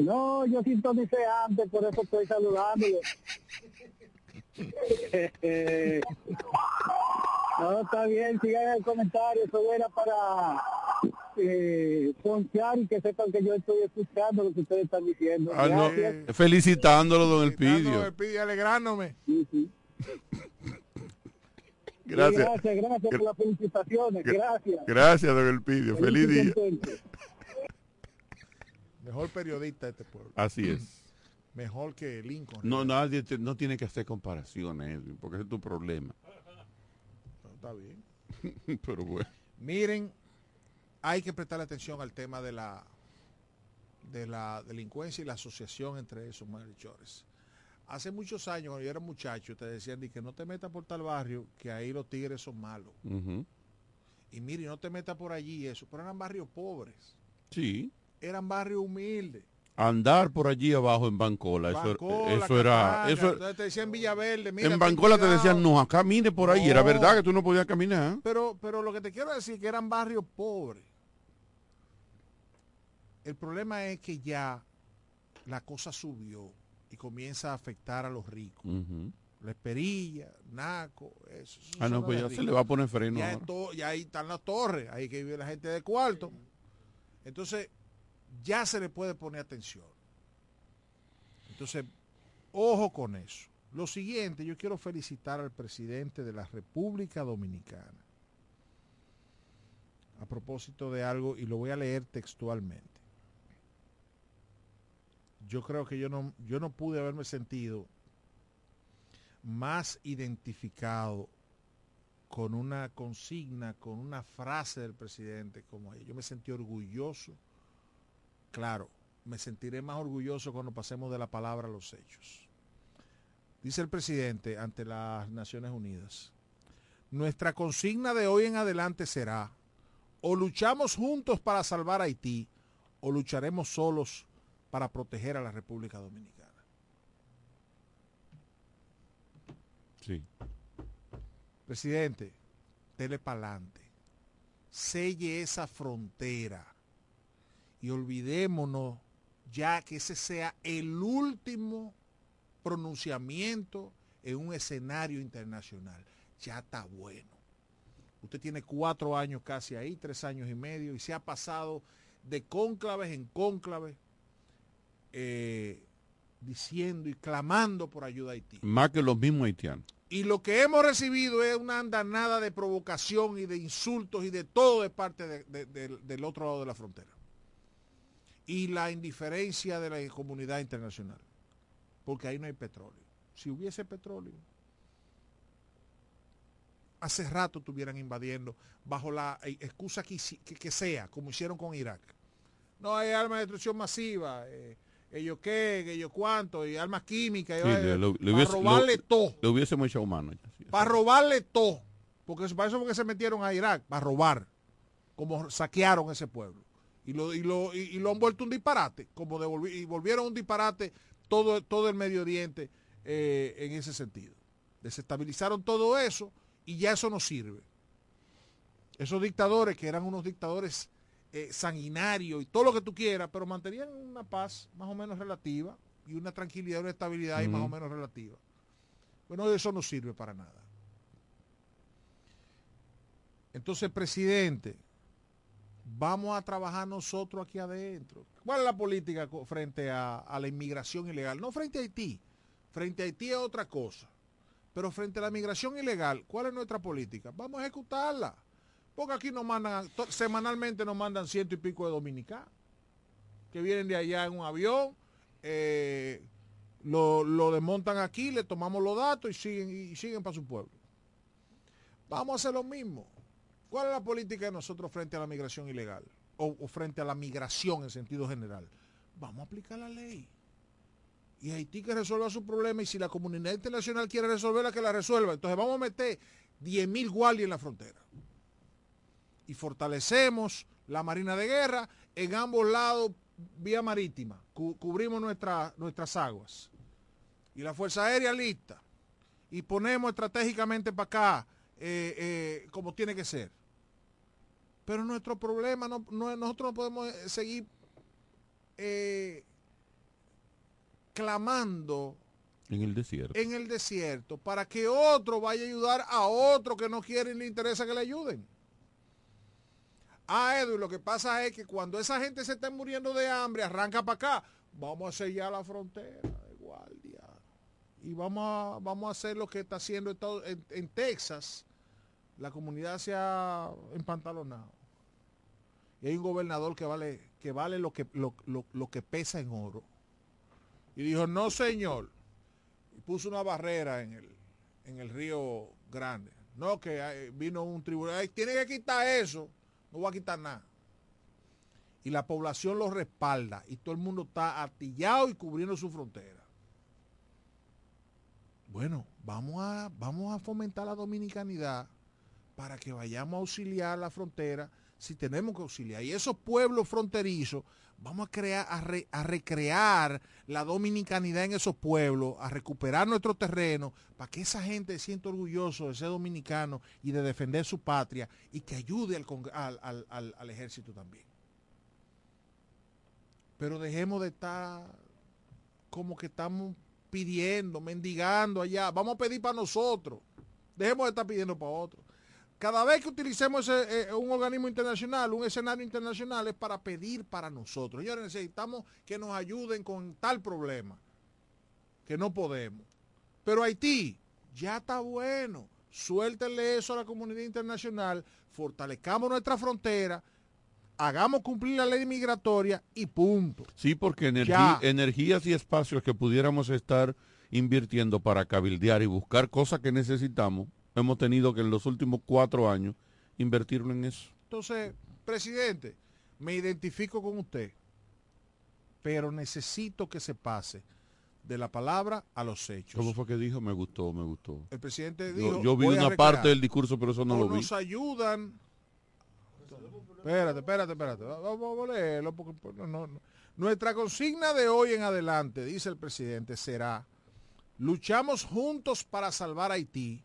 S15: No, yo sintonicé antes, por eso estoy saludándolo. No, está bien, sigan el comentario, eso era para eh, ponchar y que sepan que yo estoy escuchando lo que ustedes están diciendo.
S9: Ah, no,
S15: Gracias.
S9: felicitándolo, don Elpidio.
S10: Elpidio, alegrándome.
S9: Gracias.
S15: Gracias, gracias por las felicitaciones,
S9: Gra-
S15: gracias.
S9: Gracias, don Elpidio. Feliz
S15: y
S9: día.
S10: Mejor periodista de este pueblo.
S9: Así es.
S10: Mejor que Lincoln.
S9: No, nadie te- no tiene que hacer comparaciones, Edwin, porque ese es tu problema.
S10: Está bien.
S9: Pero bueno.
S10: Miren, hay que prestarle atención al tema de la de la delincuencia y la asociación entre esos malhechores. Hace muchos años, cuando yo era muchacho, te decían que no te metas por tal barrio, que ahí los tigres son malos. Y mire, no te metas por allí, eso. Pero eran barrios pobres,
S9: Sí.
S10: eran barrios humildes.
S9: Andar por allí abajo en Bancola, eso,
S10: Bancola,
S9: eso era... Eso,
S10: entonces te decían Villaverde, mira,
S9: en Bancola te decían, no, acá mire por ahí. Era verdad que tú no podías caminar.
S10: Pero, pero lo que te quiero decir es que eran barrios pobres. El problema es que ya la cosa subió y comienza a afectar a los ricos.
S9: Ujú.
S10: La esperilla, Naco, eso. eso
S9: Ah, no, pues ya se le va a poner freno
S10: Ya, ya ahí están las torres, ahí que vive la gente de cuarto. Entonces, ya se le puede poner atención. Entonces, ojo con eso. Lo siguiente, yo quiero felicitar al presidente de la República Dominicana. A propósito de algo, y lo voy a leer textualmente. Yo creo que yo no, yo no pude haberme sentido más identificado con una consigna, con una frase del presidente como ella. Yo me sentí orgulloso. Claro, me sentiré más orgulloso cuando pasemos de la palabra a los hechos. Dice el presidente ante las Naciones Unidas, nuestra consigna de hoy en adelante será, o luchamos juntos para salvar a Haití, o lucharemos solos para proteger a la República Dominicana.
S9: Sí.
S10: Presidente, dele pa'lante. Selle esa frontera. Y olvidémonos ya que ese sea el último pronunciamiento en un escenario internacional. Ya está bueno. Usted tiene cuatro años casi ahí, tres años y medio, y se ha pasado de cónclaves en cónclaves eh, diciendo y clamando por ayuda a Haití.
S9: Más que los mismos haitianos.
S10: Y lo que hemos recibido es una andanada de provocación y de insultos y de todo de parte de- de- de- del otro lado de la frontera. Y la indiferencia de la comunidad internacional. Porque ahí no hay petróleo. Si hubiese petróleo, hace rato estuvieran invadiendo bajo la excusa que, hici- que- que sea, como hicieron con Irak. No hay armas de destrucción masiva, eh, ellos qué, ellos cuánto, y armas químicas,
S9: Sí,
S10: para
S9: hubiese-
S10: robarle
S9: lo-
S10: todo
S9: Le hubiésemos echado mano. ya, sí.
S10: para robarle todo. Porque para eso fue que se metieron a Irak, para robar. Como saquearon ese pueblo. Y lo, y lo, y, y lo han vuelto un disparate. Como devolvi- y volvieron un disparate todo, todo el Medio Oriente eh, en ese sentido. Desestabilizaron todo eso y ya eso no sirve. Esos dictadores que eran unos dictadores eh, sanguinarios y todo lo que tú quieras, pero mantenían una paz más o menos relativa y una tranquilidad, una estabilidad ahí más o menos relativa. Bueno, eso no sirve para nada. Entonces, presidente, vamos a trabajar nosotros aquí adentro. ¿Cuál es la política frente a, a la inmigración ilegal? No frente a Haití. Frente a Haití es otra cosa. Pero frente a la migración ilegal, ¿cuál es nuestra política? Vamos a ejecutarla. Porque aquí nos mandan, semanalmente nos mandan ciento y pico de dominicanos que vienen de allá en un avión, eh, lo, lo desmontan aquí, le tomamos los datos y siguen, y siguen para su pueblo. Vamos a hacer lo mismo. ¿Cuál es la política de nosotros frente a la migración ilegal? O, o frente a la migración en sentido general. Vamos a aplicar la ley. Y Haití que resuelva su problema y si la comunidad internacional quiere resolverla, que la resuelva. Entonces vamos a meter 10.000 guardias en la frontera. Y fortalecemos la Marina de Guerra en ambos lados vía marítima. Cu- cubrimos nuestra- nuestras aguas. Y la Fuerza Aérea lista. Y ponemos estratégicamente para acá eh, eh, como tiene que ser. Pero nuestro problema, no, no- nosotros no podemos eh, seguir eh, clamando
S9: En el desierto.
S10: en el desierto para que otro vaya a ayudar a otro que no quiere y le interesa que le ayuden. Ah, Edwin, lo que pasa es que cuando esa gente se está muriendo de hambre, arranca para acá. Vamos a sellar la frontera de guardia. Y vamos a, vamos a hacer lo que está haciendo en, en Texas. La comunidad se ha empantalonado. Y hay un gobernador que vale, que vale lo, que, lo, lo- lo que pesa en oro. Y dijo, no señor. Y puso una barrera en el, en el río Grande. No, que eh, vino un tribunal. "Ay, Tiene que quitar eso. No va a quitar nada. Y la población lo respalda. Y todo el mundo está artillado y cubriendo su frontera. Bueno, vamos a, vamos a fomentar la dominicanidad para que vayamos a auxiliar la frontera si tenemos que auxiliar. Y esos pueblos fronterizos, vamos a crear, a, re- a recrear la dominicanidad en esos pueblos, a recuperar nuestro terreno, para que esa gente se sienta orgulloso de ser dominicano y de defender su patria y que ayude al, al- al- al ejército también. Pero dejemos de estar como que estamos pidiendo, mendigando allá. Vamos a pedir para nosotros. Dejemos de estar pidiendo para otros. Cada vez que utilicemos ese, eh, un organismo internacional, un escenario internacional, es para pedir para nosotros. Señores, necesitamos que nos ayuden con tal problema, que no podemos. Pero Haití, ya está bueno. Suéltenle eso a la comunidad internacional, fortalezcamos nuestra frontera, hagamos cumplir la ley migratoria y punto.
S9: Sí, porque energías y espacios que pudiéramos estar invirtiendo para cabildear y buscar cosas que necesitamos, hemos tenido que en los últimos cuatro años invertirlo en eso.
S10: Entonces, presidente, me identifico con usted, pero necesito que se pase de la palabra a los hechos.
S9: ¿Cómo fue que dijo? Me gustó, me gustó.
S10: El presidente
S9: Yo-
S10: dijo,
S9: yo vi
S10: "Voy a
S9: una
S10: recrear".
S9: parte del discurso, pero eso no lo vi.
S10: nos ayudan. Espérate, espérate, espérate. Va- va- Vamos a leerlo porque pues, no, no, no. Nuestra consigna de hoy en adelante, dice el presidente, será luchamos juntos para salvar Haití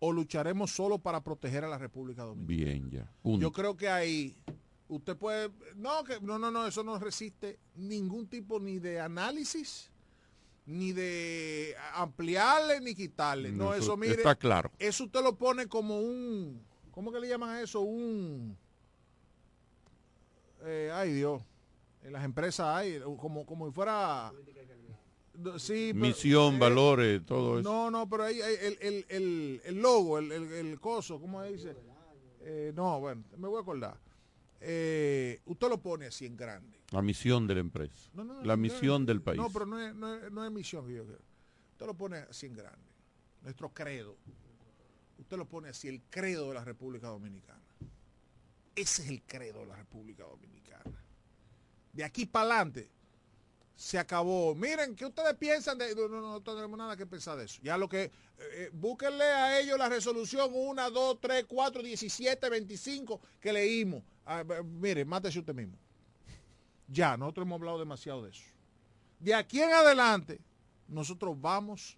S10: o lucharemos solo para proteger a la República Dominicana.
S9: Bien, ya. Punto.
S10: Yo creo que ahí usted puede no que no no no eso no resiste ningún tipo ni de análisis ni de ampliarle ni quitarle. No,
S9: Eso
S10: eso, mire.
S9: está claro.
S10: Eso usted lo pone como un ¿cómo que le llaman a eso? Un eh, ay Dios. En las empresas hay como como si fuera Sí, pero-
S9: Misión,
S10: eh,
S9: valores, todo eso.
S10: no, no, pero ahí hay el, el, el, el logo, el, el, el coso, ¿cómo se dice? Eh, no, bueno, me voy a acordar. Eh, usted lo pone así en grande.
S9: La misión de la empresa.
S10: No, no,
S9: la misión del país.
S10: No, pero no es, no es, no es misión que yo. Usted lo pone así en grande. Nuestro credo. Usted lo pone así, el credo de la República Dominicana. Ese es el credo de la República Dominicana. De aquí para adelante se acabó. Miren, ¿qué ustedes piensan de.? No, no, no, tenemos nada que pensar de eso. Ya lo que. eh, eh, búsquenle a ellos la resolución 1, 2, 3, 4, 17, 25 que leímos. Ah, mire, mátese usted mismo. Ya, nosotros hemos hablado demasiado de eso. De aquí en adelante, nosotros vamos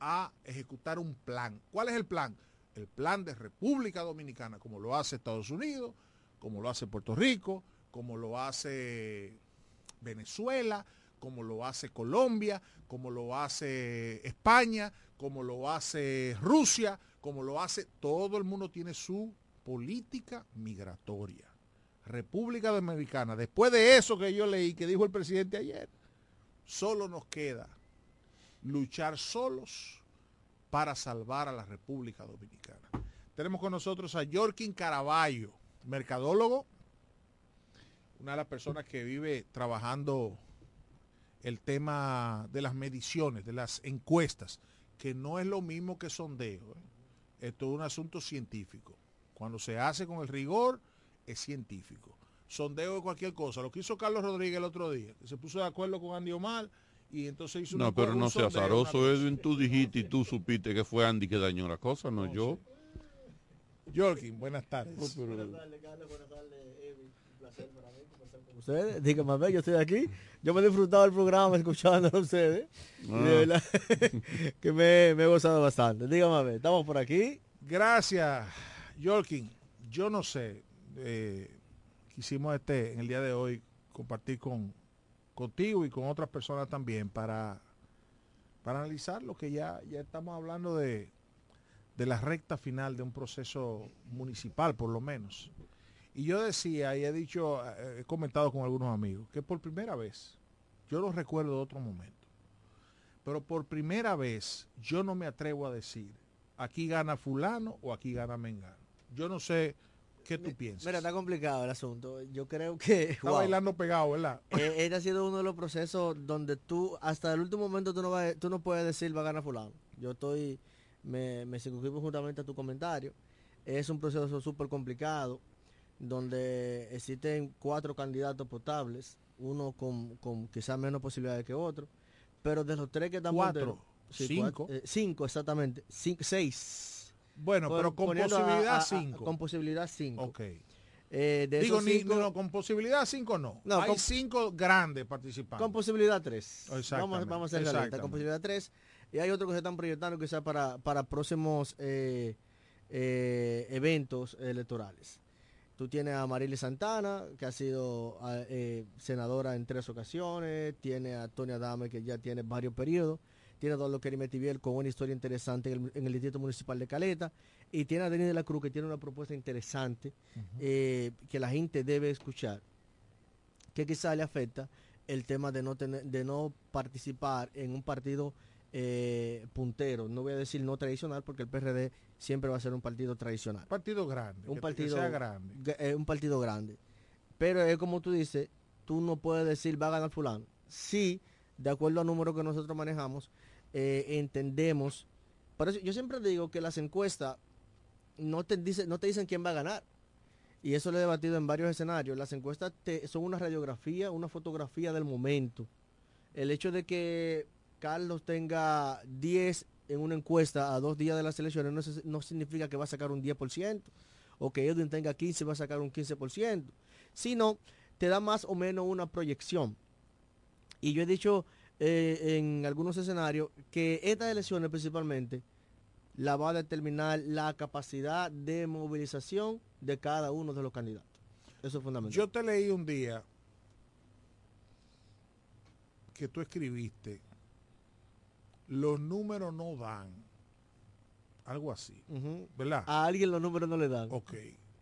S10: a ejecutar un plan. ¿Cuál es el plan? El plan de República Dominicana, como lo hace Estados Unidos, como lo hace Puerto Rico, como lo hace Venezuela, como lo hace Colombia, como lo hace España, como lo hace Rusia, como lo hace, todo el mundo tiene su política migratoria. República Dominicana, después de eso que yo leí, que dijo el presidente ayer, solo nos queda luchar solos para salvar a la República Dominicana. Tenemos con nosotros a Jorkin Caraballo, mercadólogo, una de las personas que vive trabajando el tema de las mediciones, de las encuestas, que no es lo mismo que sondeo. ¿eh? Esto es un asunto científico. Cuando se hace con el rigor, es científico. Sondeo de cualquier cosa. Lo que hizo Carlos Rodríguez el otro día, que se puso de acuerdo con Andy Omar y entonces hizo
S9: No, pero
S10: un
S9: no sea azaroso, Edwin. Tú dijiste y tú supiste que fue Andy que dañó la cosa, no, yo.
S10: Jorkin, buenas tardes.
S16: Ustedes. Dígame, a ver, yo estoy aquí. Yo me he disfrutado del programa escuchando a ustedes. Y
S9: Ah.
S16: de verdad que me, me he gozado bastante. Dígame, a ver, estamos por aquí.
S10: Gracias, Jorkin. Yo no sé, eh, quisimos este en el día de hoy compartir con contigo y con otras personas también para para analizar lo que ya, ya estamos hablando de, de la recta final de un proceso municipal, por lo menos. Y yo decía, y he dicho, eh, he comentado con algunos amigos, que por primera vez, yo lo recuerdo de otro momento, pero por primera vez yo no me atrevo a decir, aquí gana fulano o aquí gana Mengano. Yo no sé qué tú piensas.
S16: Mira, está complicado el asunto. Yo creo que...
S10: Está bailando pegado, ¿verdad?
S16: Eh, este ha sido uno de los procesos donde tú, hasta el último momento, tú no, vas, tú no puedes decir va a ganar fulano. Yo estoy, me, me circunscribo justamente a tu comentario. Es un proceso súper complicado, donde existen cuatro candidatos potables, uno con, con quizás menos posibilidades que otro, pero de los tres que están
S10: Cuatro,
S16: sí,
S10: cinco.
S16: cuatro, eh, cinco, exactamente, cinco, seis.
S10: Bueno, pero con posibilidad
S16: a- a-
S10: cinco.
S16: Con posibilidad cinco.
S10: Ok.
S16: Eh, de
S10: Digo,
S16: esos
S10: ni-
S16: cinco-
S10: no, con posibilidad cinco no.
S16: No,
S10: Hay
S16: con-
S10: cinco grandes participantes.
S16: Con posibilidad 3.
S10: Exactamente,
S16: Vamos, vamos a ser realistas. Con
S10: exactamente.
S16: posibilidad 3. Y hay otros que se están proyectando quizás para, para próximos eh, eh, eventos electorales. Tú tienes a Marily Santana, que ha sido ah, eh, senadora en tres ocasiones. Tiene a Tony Adame, que ya tiene varios periodos. Tiene a Eduardo Kerimetiviel con una historia interesante en el, en el Distrito Municipal de Caleta. Y tiene a Denis de la Cruz, que tiene una propuesta interesante eh, que la gente debe escuchar que quizá le afecta el tema de no tener, de no participar en un partido eh, puntero. No voy a decir no tradicional porque el PRD siempre va a ser un partido tradicional.
S10: partido grande.
S16: Un
S10: que-
S16: partido
S10: sea grande.
S16: eh, un partido grande. Pero es como tú dices, tú no puedes decir va a ganar fulano. Sí, de acuerdo al número que nosotros manejamos, eh, entendemos. Por eso yo siempre digo que las encuestas no te, dice, no te dicen quién va a ganar. Y eso lo he debatido en varios escenarios. Las encuestas te- son una radiografía, una fotografía del momento. El hecho de que Carlos tenga 10 en una encuesta a dos días de las elecciones no, se- no significa que va a sacar un 10%, o que Edwin tenga 15 y va a sacar un 15%, sino te da más o menos una proyección. Y yo he dicho eh, en algunos escenarios que estas elecciones principalmente la va a determinar la capacidad de movilización de cada uno de los candidatos. Eso es fundamental.
S10: Yo te leí un día que tú escribiste, los números no dan. Algo así. ¿Verdad?
S16: A alguien los números no le dan.
S10: Ok.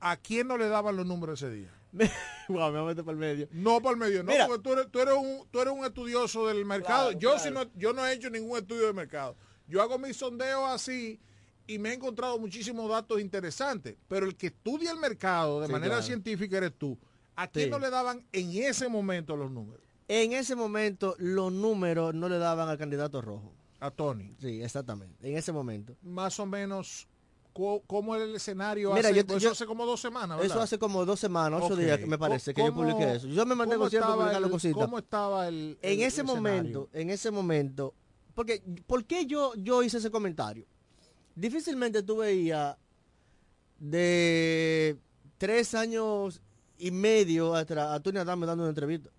S10: ¿A quién no le daban los números ese día?
S16: Guau, me voy a meter para el medio.
S10: No para el medio, no,
S16: Mira.
S10: porque tú eres, tú eres un, tú eres un estudioso del mercado.
S16: Claro,
S10: yo
S16: claro.
S10: sí no, yo no he hecho ningún estudio de mercado. Yo hago mis sondeos así y me he encontrado muchísimos datos interesantes. Pero el que estudia el mercado de
S16: Sí,
S10: manera
S16: claro.
S10: científica eres tú. ¿A quién
S16: Sí.
S10: no le daban en ese momento los números?
S16: En ese momento los números no le daban al candidato rojo.
S10: A Tony.
S16: Sí, exactamente. En ese momento.
S10: Más o menos, ¿cómo era el escenario?
S16: Mira,
S10: hace,
S16: yo-
S10: pues
S16: yo-
S10: eso hace como dos semanas, ¿verdad?
S16: Eso hace como dos semanas, ocho
S10: Ok.
S16: días, que me parece, que yo
S10: ¿Cómo-
S16: publiqué eso. Yo me mandé concierto a
S10: estaba
S16: publicar la
S10: el-
S16: cosita.
S10: ¿Cómo estaba el
S16: En
S10: el
S16: ese
S10: escenario?
S16: momento, en ese momento, porque, ¿por qué yo, yo hice ese comentario? Difícilmente tú veías de tres años y medio atrás a Tony Adame dando una entrevista.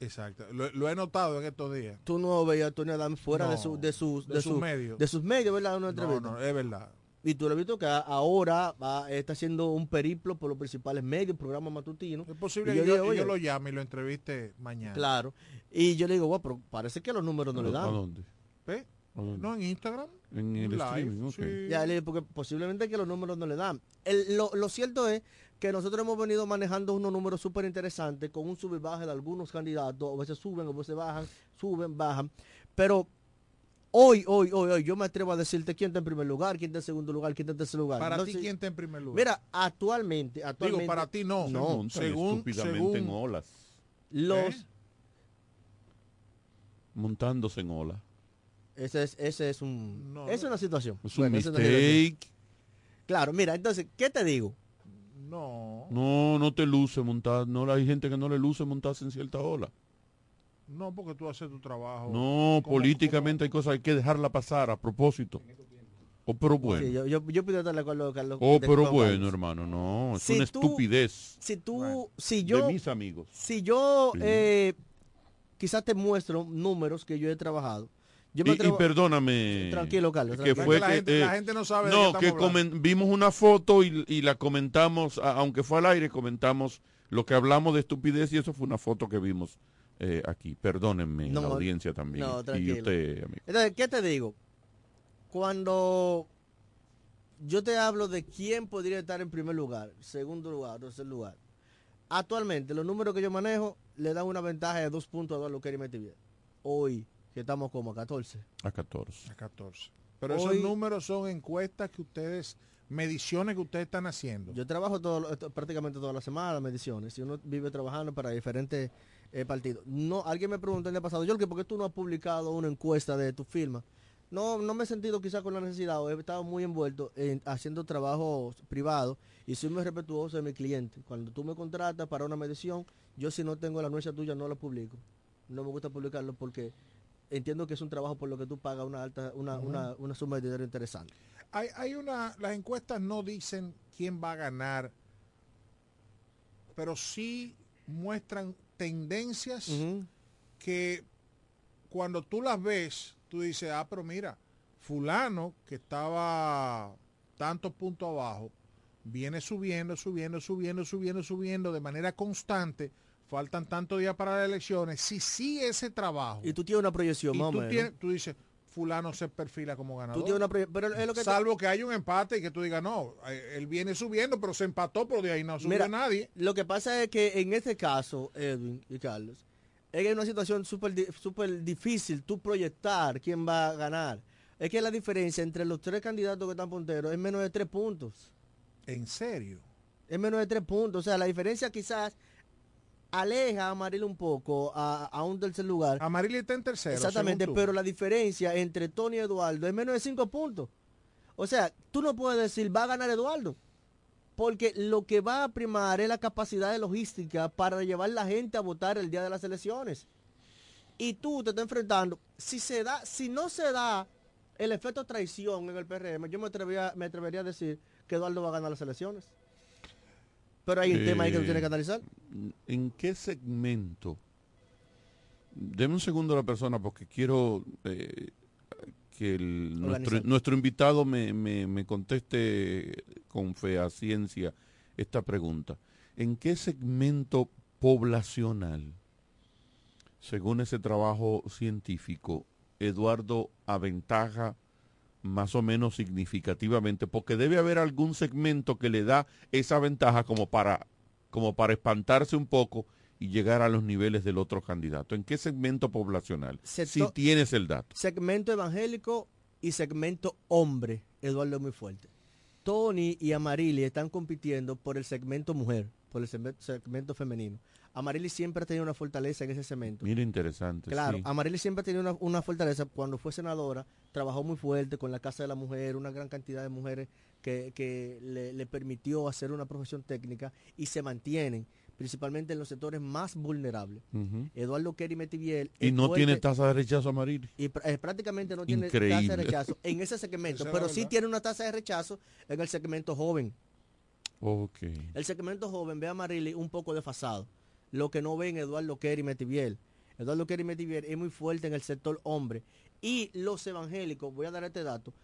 S10: Exacto. Lo, lo he notado en estos días.
S16: Tú no veías a Tony Adame fuera de, su, de sus
S10: de
S16: de
S10: sus
S16: su-
S10: medios.
S16: de sus medios, ¿verdad? Una
S10: No, no, es verdad.
S16: Y tú lo has visto que ahora va- está haciendo un periplo por los principales medios, programas matutinos.
S10: Es posible que
S16: yo
S10: lo llame y lo entreviste mañana.
S16: Claro. Y yo le digo, bueno, pero parece que los números no le
S9: ¿A
S16: dan.
S9: ¿A dónde?
S10: No, en Instagram.
S9: En el
S10: live,
S9: streaming, ok.
S10: sí.
S16: Ya le digo, porque posiblemente que los números no le dan. El- lo, lo cierto es que nosotros hemos venido manejando unos números súper interesantes con un sub y baja de algunos candidatos. A veces suben, a veces bajan, suben, bajan. Pero hoy, hoy, hoy, hoy, yo me atrevo a decirte quién está en primer lugar, quién está en segundo lugar, quién está en tercer lugar.
S10: Para
S16: No
S10: ti,
S16: sé-
S10: ¿quién está en primer lugar?
S16: Mira, actualmente, actualmente
S10: Digo, para ti no.
S16: No,
S9: montan
S10: según-
S9: estúpidamente en
S10: según-
S9: olas.
S16: los...
S10: ¿Eh?
S9: Montándose en olas.
S16: Ese es, ese es un...
S10: No,
S16: esa es una situación.
S9: Es un
S16: Bueno, esa es una situación.
S9: mistake.
S16: Claro, mira, entonces, ¿qué te digo?
S10: No,
S9: No, no te luce montar. No, hay gente que no le luce montarse en cierta ola.
S10: no, porque tú haces tu trabajo.
S9: No,
S10: ¿Cómo-
S9: políticamente hay cosas hay que dejarla pasar a propósito. Oh, pero bueno.
S16: Sí, yo, yo, yo pido estar de acuerdo, Carlos.
S9: Oh, pero bueno, hermano, no. Es
S16: Si
S9: una
S16: tú-
S9: estupidez
S16: Si tú,
S10: Bueno,
S16: si yo,
S9: de mis amigos.
S16: si yo,
S9: Sí.
S16: eh, quizás te muestro números que yo he trabajado. Yo me
S9: Y, perdóname.
S16: Tranquilo, Carlos,
S9: Que fue
S10: que la
S9: que,
S10: gente-
S9: eh,
S10: la gente no sabe
S9: No, que comen- vimos una foto y, y la comentamos, aunque fue al aire, comentamos lo que hablamos de estupidez y eso fue una foto que vimos eh, aquí. Perdónenme,
S16: No,
S9: la audiencia también.
S16: no,
S9: y usted, amigo.
S16: Entonces, ¿qué te digo? Cuando yo te hablo de quién podría estar en primer lugar, segundo lugar, tercer lugar. Actualmente, los números que yo manejo le dan una ventaja de dos puntos a Eduardo Kerry Metivier. Hoy, que estamos como a 14.
S9: A 14.
S10: A 14. Pero
S16: Hoy-
S10: esos números son encuestas que ustedes, mediciones que ustedes están haciendo.
S16: Yo trabajo todo, prácticamente toda la semana las mediciones y uno vive trabajando para diferentes eh, partidos. No, alguien me preguntó el año pasado, Jorge, ¿por qué tú no has publicado una encuesta de tu firma? No, no me he sentido quizás con la necesidad, o he estado muy envuelto en haciendo trabajos privados y soy muy respetuoso de mi cliente. Cuando tú me contratas para una medición, yo si no tengo la anuencia tuya no la publico. No me gusta publicarlo porque entiendo que es un trabajo por lo que tú pagas una alta, una, una, una suma de dinero interesante.
S10: Hay, hay una, las encuestas no dicen quién va a ganar, pero sí muestran tendencias que cuando tú las ves, tú dices, ah, pero mira, fulano que estaba tantos puntos abajo, viene subiendo, subiendo, subiendo, subiendo, subiendo de manera constante, faltan tantos días para las elecciones, si sí ese trabajo.
S16: Y tú tienes una proyección
S10: y tú, dices, fulano se perfila como ganador.
S16: Tú tienes una proye- pero es lo que te-
S10: Salvo que haya un empate y que tú digas, no, eh, él viene subiendo, pero se empató, pero de ahí no subió
S16: Mira,
S10: nadie.
S16: Lo que pasa es que en este caso, Edwin y Carlos, es que una situación súper súper difícil tú proyectar quién va a ganar. Es que la diferencia entre los tres candidatos que están punteros es menos de tres puntos.
S10: ¿En serio?
S16: Es menos de tres puntos. O sea, la diferencia quizás aleja a Amaril un poco a, a un tercer lugar.
S10: Amaril está en tercero.
S16: Exactamente, pero la diferencia entre Tony y Eduardo es menos de cinco puntos. O sea, tú no puedes decir va a ganar Eduardo. Porque lo que va a primar es la capacidad de logística para llevar la gente a votar el día de las elecciones. Y tú te estás enfrentando, si se da, si no se da el efecto traición en el PRM, yo me atrevería, me atrevería a decir que Eduardo va a ganar las elecciones. Pero hay un tema ahí que tú tienes que analizar.
S9: ¿En qué segmento? Deme un segundo a la persona porque quiero eh, que el- nuestro, invitado me, me- me conteste con ciencia esta pregunta. ¿En qué segmento poblacional, según ese trabajo científico, Eduardo aventaja más o menos significativamente? Porque debe haber algún segmento que le da esa ventaja como para, como para espantarse un poco y llegar a los niveles del otro candidato. ¿En qué segmento poblacional? Si tienes el dato.
S16: Segmento evangélico y segmento hombre, Eduardo es muy fuerte. Tony y Amarili están compitiendo por el segmento mujer, por el segme- segmento femenino. Amarili siempre ha tenido una fortaleza en ese segmento.
S9: Mira, interesante.
S16: Claro,
S9: sí.
S16: Siempre ha tenido una, una fortaleza. Cuando fue senadora, trabajó muy fuerte con la Casa de la Mujer, una gran cantidad de mujeres que, que le, le permitió hacer una profesión técnica y se mantienen, principalmente en los sectores más vulnerables.
S9: Ujú.
S16: Eduardo Kerry Metiviel
S9: Y no tiene tasa de rechazo amarillo.
S16: y pr- eh, prácticamente no tiene
S9: Increíble.
S16: tasa de rechazo en ese segmento,
S9: Esa
S16: pero sí tiene una tasa de rechazo en el segmento joven.
S9: Ok.
S16: El segmento joven ve a Marily un poco desfasado, lo que no ven Eduardo Kerry Metiviel. Eduardo Kerry Metiviel es muy fuerte en el sector hombre. Y los evangélicos, voy a dar este dato,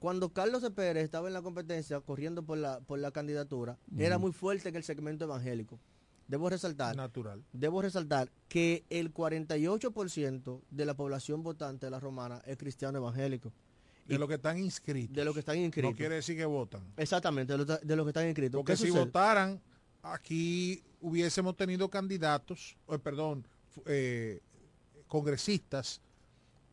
S16: cuando Carlos. Pérez estaba en la competencia corriendo por la, por la candidatura, era muy fuerte en el segmento evangélico. Debo resaltar
S10: Natural.
S16: Debo resaltar que el 48% de la población votante de la romana es cristiano evangélico.
S10: De los que están inscritos.
S16: De los que están inscritos.
S10: No quiere decir que votan.
S16: Exactamente, de los, de los que están inscritos.
S10: Porque
S16: ¿Qué
S10: si
S16: sucede?
S10: votaran, aquí hubiésemos tenido candidatos, o perdón, eh, congresistas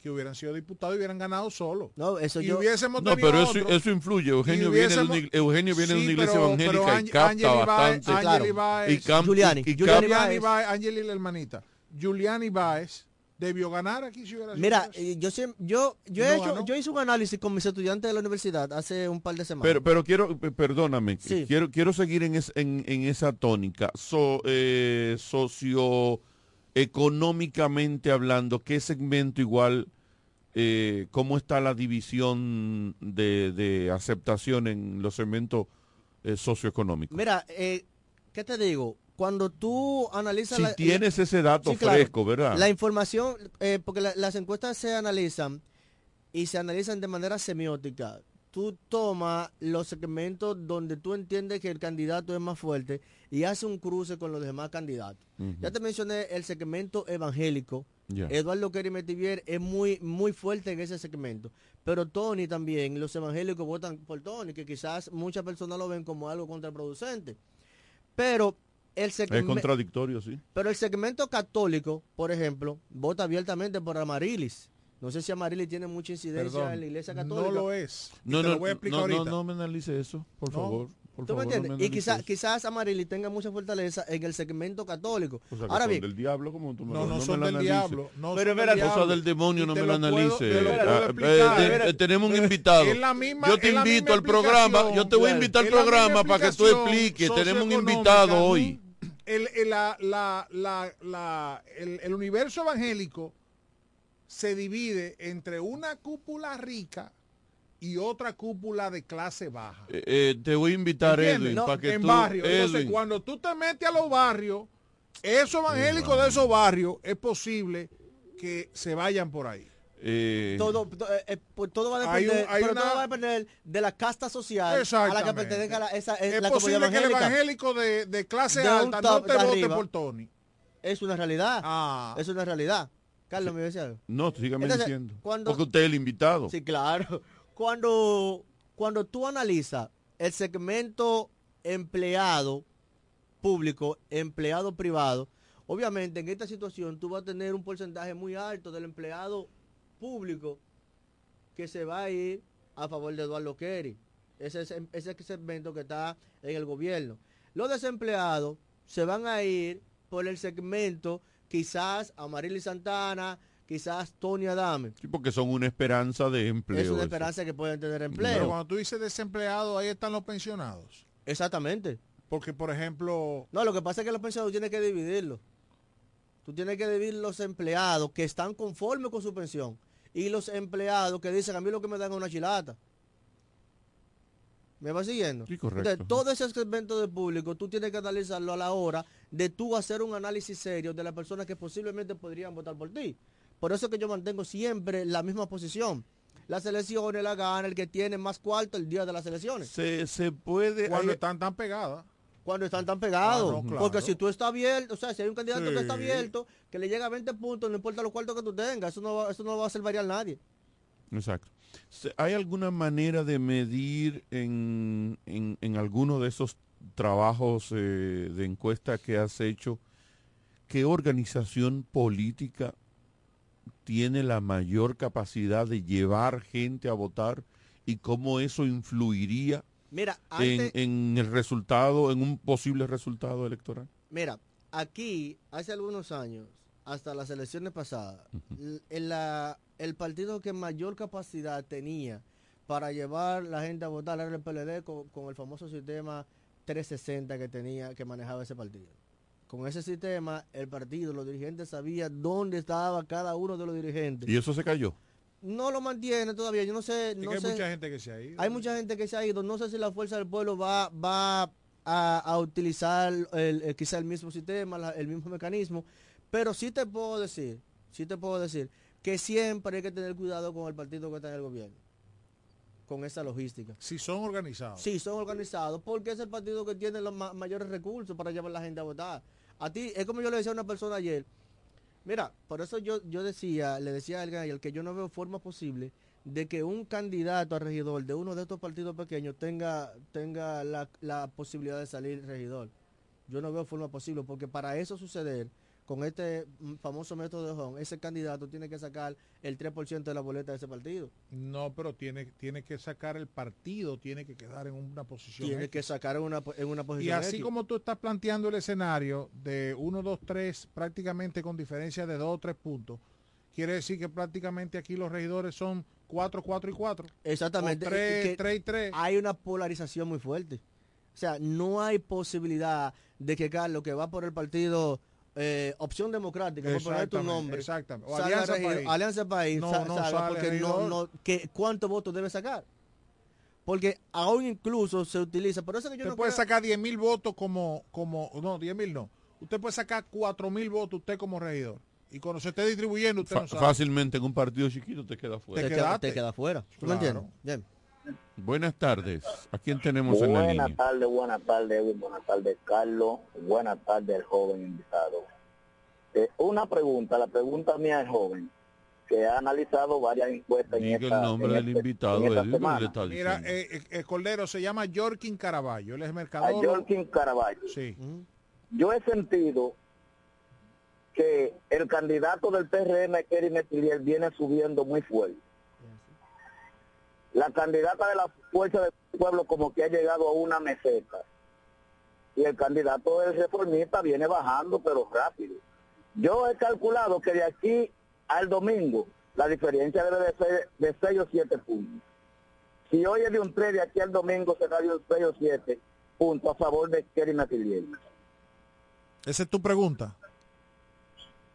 S10: que hubieran sido diputados y hubieran ganado solo.
S16: No, eso
S10: y
S16: yo-
S10: hubiésemos
S9: No, pero eso,
S10: otros.
S9: eso influye. Eugenio viene, de una, Eugenio viene de una iglesia
S10: pero-
S9: evangélica
S10: pero
S9: y
S10: Ángel-
S9: capta bastante.
S10: Ibáez-
S9: y
S16: Giuliani,
S9: y- y
S16: Giuliani
S10: Ángel y la hermanita. Giuliani Báez debió ganar aquí si hubiera sido
S16: Mira, eh, yo yo yo,
S10: Y
S16: he
S10: no
S16: hecho,
S10: ganó.
S16: yo hice un análisis con mis estudiantes de la universidad hace un par de semanas.
S9: Pero, pero quiero, p- perdóname,
S16: Sí.
S9: quiero, quiero seguir en, es- en, en esa tónica. So, eh, socioeconómicamente hablando, ¿qué segmento igual, eh, cómo está la división de, de aceptación en los segmentos eh, socioeconómicos?
S16: Mira, eh, ¿qué te digo? Cuando tú analizas...
S9: Si
S16: la-
S9: tienes ese dato
S16: Sí, claro.
S9: fresco, ¿verdad?
S16: La información, eh, porque la- las encuestas se analizan y se analizan de manera semiótica. tú tomas los segmentos donde tú entiendes que el candidato es más fuerte y haces un cruce con los demás candidatos. Ya te mencioné el segmento evangélico. Eduardo Kerry Metivier es muy, muy fuerte en ese segmento. Pero Tony también, los evangélicos votan por Tony, que quizás muchas personas lo ven como algo contraproducente. Pero el
S9: Es contradictorio, sí.
S16: Pero el segmento católico, por ejemplo, vota abiertamente por Amarilis. No sé si Amarilis tiene mucha incidencia
S10: Perdón,
S16: en la iglesia
S10: no
S16: católica.
S10: lo es.
S9: No,
S10: te
S9: no,
S10: lo voy a explicar
S9: no, no,
S10: ahorita.
S9: no me analice eso, por
S10: No.
S9: favor. Por
S16: ¿Tú me
S9: no
S16: entiendes?
S9: me
S16: y quizás quizás Amarilis tenga mucha fortaleza en el segmento católico.
S9: eso. O sea, que
S16: Ahora
S9: son
S16: bien,
S9: del diablo, como tú me
S10: No,
S9: lo-
S10: no
S9: me
S10: son
S9: lo
S10: del
S9: analice.
S10: diablo. No
S16: Pero
S10: son del
S9: Cosa del demonio,
S10: Y
S9: no me lo
S10: lo puedo-
S9: analice.
S10: te lo puedo
S9: Ah,
S10: explicar.
S9: eh,
S10: Mira,
S9: eh, tenemos un invitado.
S10: misma-
S9: yo te invito al programa, yo te voy a invitar al programa para que tú expliques. Tenemos un invitado hoy.
S10: El, el- la- la- la- el- el universo evangélico se divide entre una cúpula rica y otra cúpula de clase baja.
S9: Eh, eh, te voy a invitar,
S10: ¿Entiendes?
S9: Edwin,
S10: No,
S9: para que
S10: en
S9: tú...
S10: barrio. Entonces,
S9: Edwin,
S10: cuando tú te metes a los barrios, esos evangélicos de esos barrios, es posible que se vayan por ahí.
S9: Eh,
S16: todo, to- eh, eh, todo va a
S10: Hay un-
S16: depender,
S10: hay
S16: pero
S10: una-
S16: todo va a depender de la casta social a la que pertenezca la, esa, eh,
S10: Es
S16: la
S10: posible que el evangélico de, de clase
S16: De un
S10: alta no
S16: top
S10: te
S16: de
S10: vote
S16: arriba.
S10: por Tony.
S16: Es una realidad.
S10: Ah.
S16: Es una realidad. Carlos, me decía algo.
S9: no, sígame
S16: Entonces,
S9: diciendo.
S16: cuando-
S9: Porque usted es el invitado.
S16: Sí, claro. Cuando, cuando tú analizas el segmento empleado público, empleado privado, obviamente en esta situación tú vas a tener un porcentaje muy alto del empleado público que se va a ir a favor de Eduardo Kerry. Ese es ese segmento que está en el gobierno. Los desempleados se van a ir por el segmento quizás a Marily Santana, quizás Tony Adame.
S9: Sí, porque son una esperanza de empleo.
S16: Es una
S9: eso.
S16: esperanza que pueden tener
S10: Pero
S16: empleo.
S10: cuando tú dices desempleado, ahí están los pensionados.
S16: Exactamente.
S10: Porque, por ejemplo,
S16: No, lo que pasa es que los pensionados tienes que dividirlo. Tú tienes que dividir los empleados que están conformes con su pensión y los empleados que dicen a mí lo que me dan es una chilata. ¿Me va siguiendo?
S9: Sí, correcto.
S16: Entonces, todo ese segmento de público tú tienes que analizarlo a la hora de tú hacer un análisis serio de las personas que posiblemente podrían votar por ti. Por eso es que yo mantengo siempre la misma posición. Las elecciones la gana el que tiene más cuarto el día de las elecciones.
S9: Se, se puede...
S10: cuando
S9: hay-
S10: están tan pegadas.
S16: Cuando están tan pegados.
S10: Claro.
S16: Porque si tú estás abierto, o sea, si hay un candidato que está abierto, que le llega a 20 puntos, no importa los cuartos que tú tengas, eso no va, eso no lo va a hacer variar nadie.
S9: Exacto. ¿Hay alguna manera de medir en, en, en alguno de esos trabajos eh, de encuesta que has hecho qué organización política tiene la mayor capacidad de llevar gente a votar y cómo eso influiría
S16: Mira,
S9: en,
S16: antes,
S9: en el resultado, en un posible resultado electoral?
S16: mira, aquí, hace algunos años, hasta las elecciones pasadas, l- en la- el partido que mayor capacidad tenía para llevar la gente a votar era el PLD con, con el famoso sistema 360 que tenía, que manejaba ese partido. Con ese sistema, el partido, los dirigentes sabían dónde estaba cada uno de los dirigentes.
S9: Y eso se cayó.
S16: No lo mantiene todavía. Yo no sé.
S10: Es
S16: No
S10: que hay
S16: sé-
S10: mucha gente que se ha ido.
S16: hay mucha gente que se ha ido. No sé si la fuerza del pueblo va, va a, a utilizar el, el- quizá el mismo sistema, la- el mismo mecanismo. Pero sí te puedo decir, sí te puedo decir que siempre hay que tener cuidado con el partido que está en el gobierno. Con esa logística.
S10: Si son organizados.
S16: Sí, son organizados porque es el partido que tiene los ma- mayores recursos para llevar a la gente a votar. A ti, es como yo le decía a una persona ayer, mira, por eso yo, yo decía, le decía a alguien que yo no veo forma posible de que un candidato a regidor de uno de estos partidos pequeños tenga, tenga la, la posibilidad de salir regidor. Yo no veo forma posible porque para eso suceder, con este famoso método de Hong, ese candidato tiene que sacar el 3% de la boleta de ese partido.
S10: No, pero tiene, tiene que sacar el partido, tiene que quedar en una posición.
S16: Tiene
S10: X.
S16: que sacar en una, en una
S10: Y
S16: posición
S10: así
S16: X.
S10: como tú estás planteando el escenario de 1, 2, 3, prácticamente con diferencia de 2 o 3 puntos, quiere decir que prácticamente aquí los regidores son 4, 4 y 4.
S16: Exactamente.
S10: O tres,
S16: que
S10: tres y tres.
S16: Hay una polarización muy fuerte. O sea, no hay posibilidad de que Carlos, que va por el partido eh, Opción Democrática, por poner tu
S10: Exactamente,
S16: nombre,
S10: exactamente. O Alianza
S16: regidor-
S10: País.
S16: Alianza País,
S10: No, no
S16: salga
S10: sale
S16: porque no, que, ¿cuántos votos debe sacar? Porque aún incluso se utiliza, por eso que yo
S10: Usted
S16: no
S10: puede
S16: creo-
S10: sacar 10 mil votos como, como, no, 10 mil no. Usted puede sacar 4 mil votos usted como regidor. Y cuando se esté distribuyendo, usted no sabe.
S9: fácilmente en un partido chiquito te queda fuera.
S16: te,
S10: te
S16: queda, te queda fuera. ¿Tú
S10: Claro.
S16: me entiendes? Bien.
S9: Buenas tardes. ¿A quién tenemos en la
S17: Buenas
S9: línea?
S17: tardes, buenas tardes, Edwin, buenas tardes, Carlos. Buenas tardes, el joven invitado. Eh, una pregunta, la pregunta mía es joven, que ha analizado varias encuestas en
S9: Diga el
S17: esta,
S9: nombre
S17: en
S9: del
S17: este-
S9: invitado,
S17: en esta
S9: Edwin, ¿qué
S17: semana.
S9: le está
S10: Mira, eh, eh, el Cordero se llama Jorkin Caraballo, él es
S17: A
S10: mercadólogo.
S17: Jorkin Caraballo.
S10: Sí.
S17: Yo he sentido que el candidato del PRM, Kerry Metilier, viene subiendo muy fuerte. La candidata de la Fuerza del Pueblo como que ha llegado a una meseta. Y el candidato del reformista viene bajando, pero rápido. Yo he calculado que de aquí al domingo la diferencia debe de ser de 6 o 7 puntos. Si hoy es de un 3, de aquí al domingo será de un 6 o 7 puntos a favor de Kerry Metilier.
S10: Esa es tu pregunta.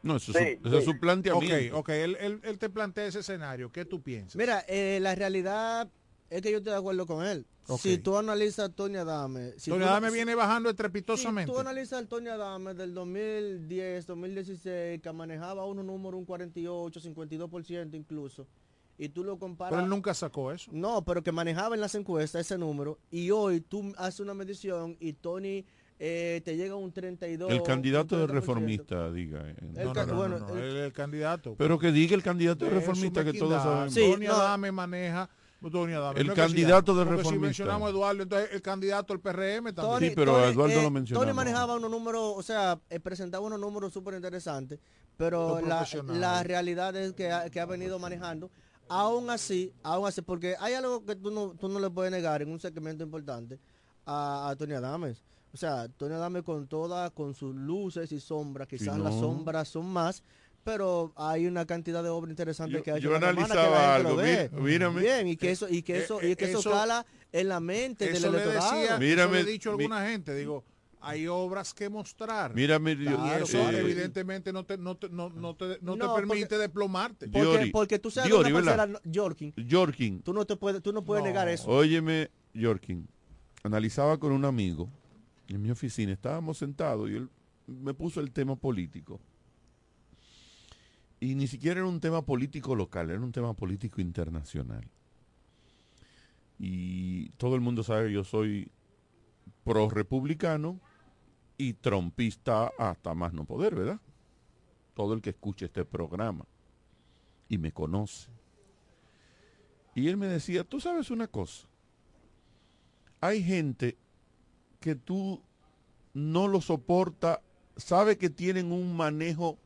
S9: No, eso,
S17: Sí,
S9: es, su, eso es
S17: sí.
S9: su planteamiento.
S10: Ok, ok, él, él- él te plantea ese escenario. ¿Qué tú piensas?
S16: Mira, eh, la realidad es que yo estoy de acuerdo con él. Si tú analizas a Tony Adame... Si
S10: Tony
S16: tú-
S10: Adame
S16: si-
S10: viene bajando estrepitosamente.
S16: Si tú analizas al Tony Adame del 2010, 2016, que manejaba unos números, un 48, 52% incluso, y tú lo comparas...
S10: Pero él nunca sacó eso.
S16: No, pero que manejaba en las encuestas ese número, y hoy tú haces una medición y Tony eh, te llega un 32...
S9: El candidato de
S16: 30%.
S9: reformista, diga. eh.
S16: El
S10: No,
S16: ca-
S10: no, no,
S16: bueno,
S10: no, no,
S16: el-
S10: él es el candidato.
S9: Pero que diga el candidato de reformista que todos sabemos.
S16: Sí,
S10: Tony
S16: no.
S10: Adame maneja. Tony Adame,
S9: El candidato de reformista.
S10: Si mencionamos a Eduardo, entonces el candidato del PRM también.
S9: Sí, pero a Eduardo
S16: eh,
S9: lo mencionamos.
S16: Tony manejaba unos números, o sea, eh, presentaba unos números súper interesantes, pero la, la realidad es que ha, que ha venido manejando. Aún así, aún así, porque hay algo que tú no, tú no le puedes negar en un segmento importante a, a Tony Adames. O sea, Tony Adames con toda, con sus luces y sombras, quizás
S9: no.
S16: las sombras son más, pero hay una cantidad de obras interesantes
S9: Yo-
S16: que ha hecho
S9: yo analizaba
S16: la gente lo
S9: algo,
S16: ve.
S9: mira- mírame.
S16: Bien, y que eso, y que
S10: Eh,
S16: eso,
S10: eh,
S16: y que eso,
S10: eso-
S16: cala en la mente del
S10: Eso le
S16: electorado.
S10: decía,
S9: Mírame,
S10: eso le he dicho a
S9: mi-
S10: alguna gente, digo, hay obras que mostrar.
S9: Mírame,
S10: y
S9: Claro,
S10: eso
S9: claro.
S10: evidentemente no te, no te, no, no te, no te permite
S16: porque-
S10: desplomarte.
S16: Porque,
S9: Diori,
S16: porque tú seas
S9: Diori,
S16: una parcela, Yorkin,
S9: Yorkin.
S16: tú no te puedes, tú no puedes
S10: No.
S16: negar eso.
S9: Óyeme, Yorkin. Analizaba con un amigo en mi oficina. Estábamos sentados y él me puso el tema político. Y ni siquiera era un tema político local, era un tema político internacional. Y todo el mundo sabe que yo soy pro republicano y trompista hasta más no poder, ¿verdad? Todo el que escuche este programa y me conoce. Y él me decía, tú sabes una cosa, hay gente que tú no lo soporta, sabe que tienen un manejo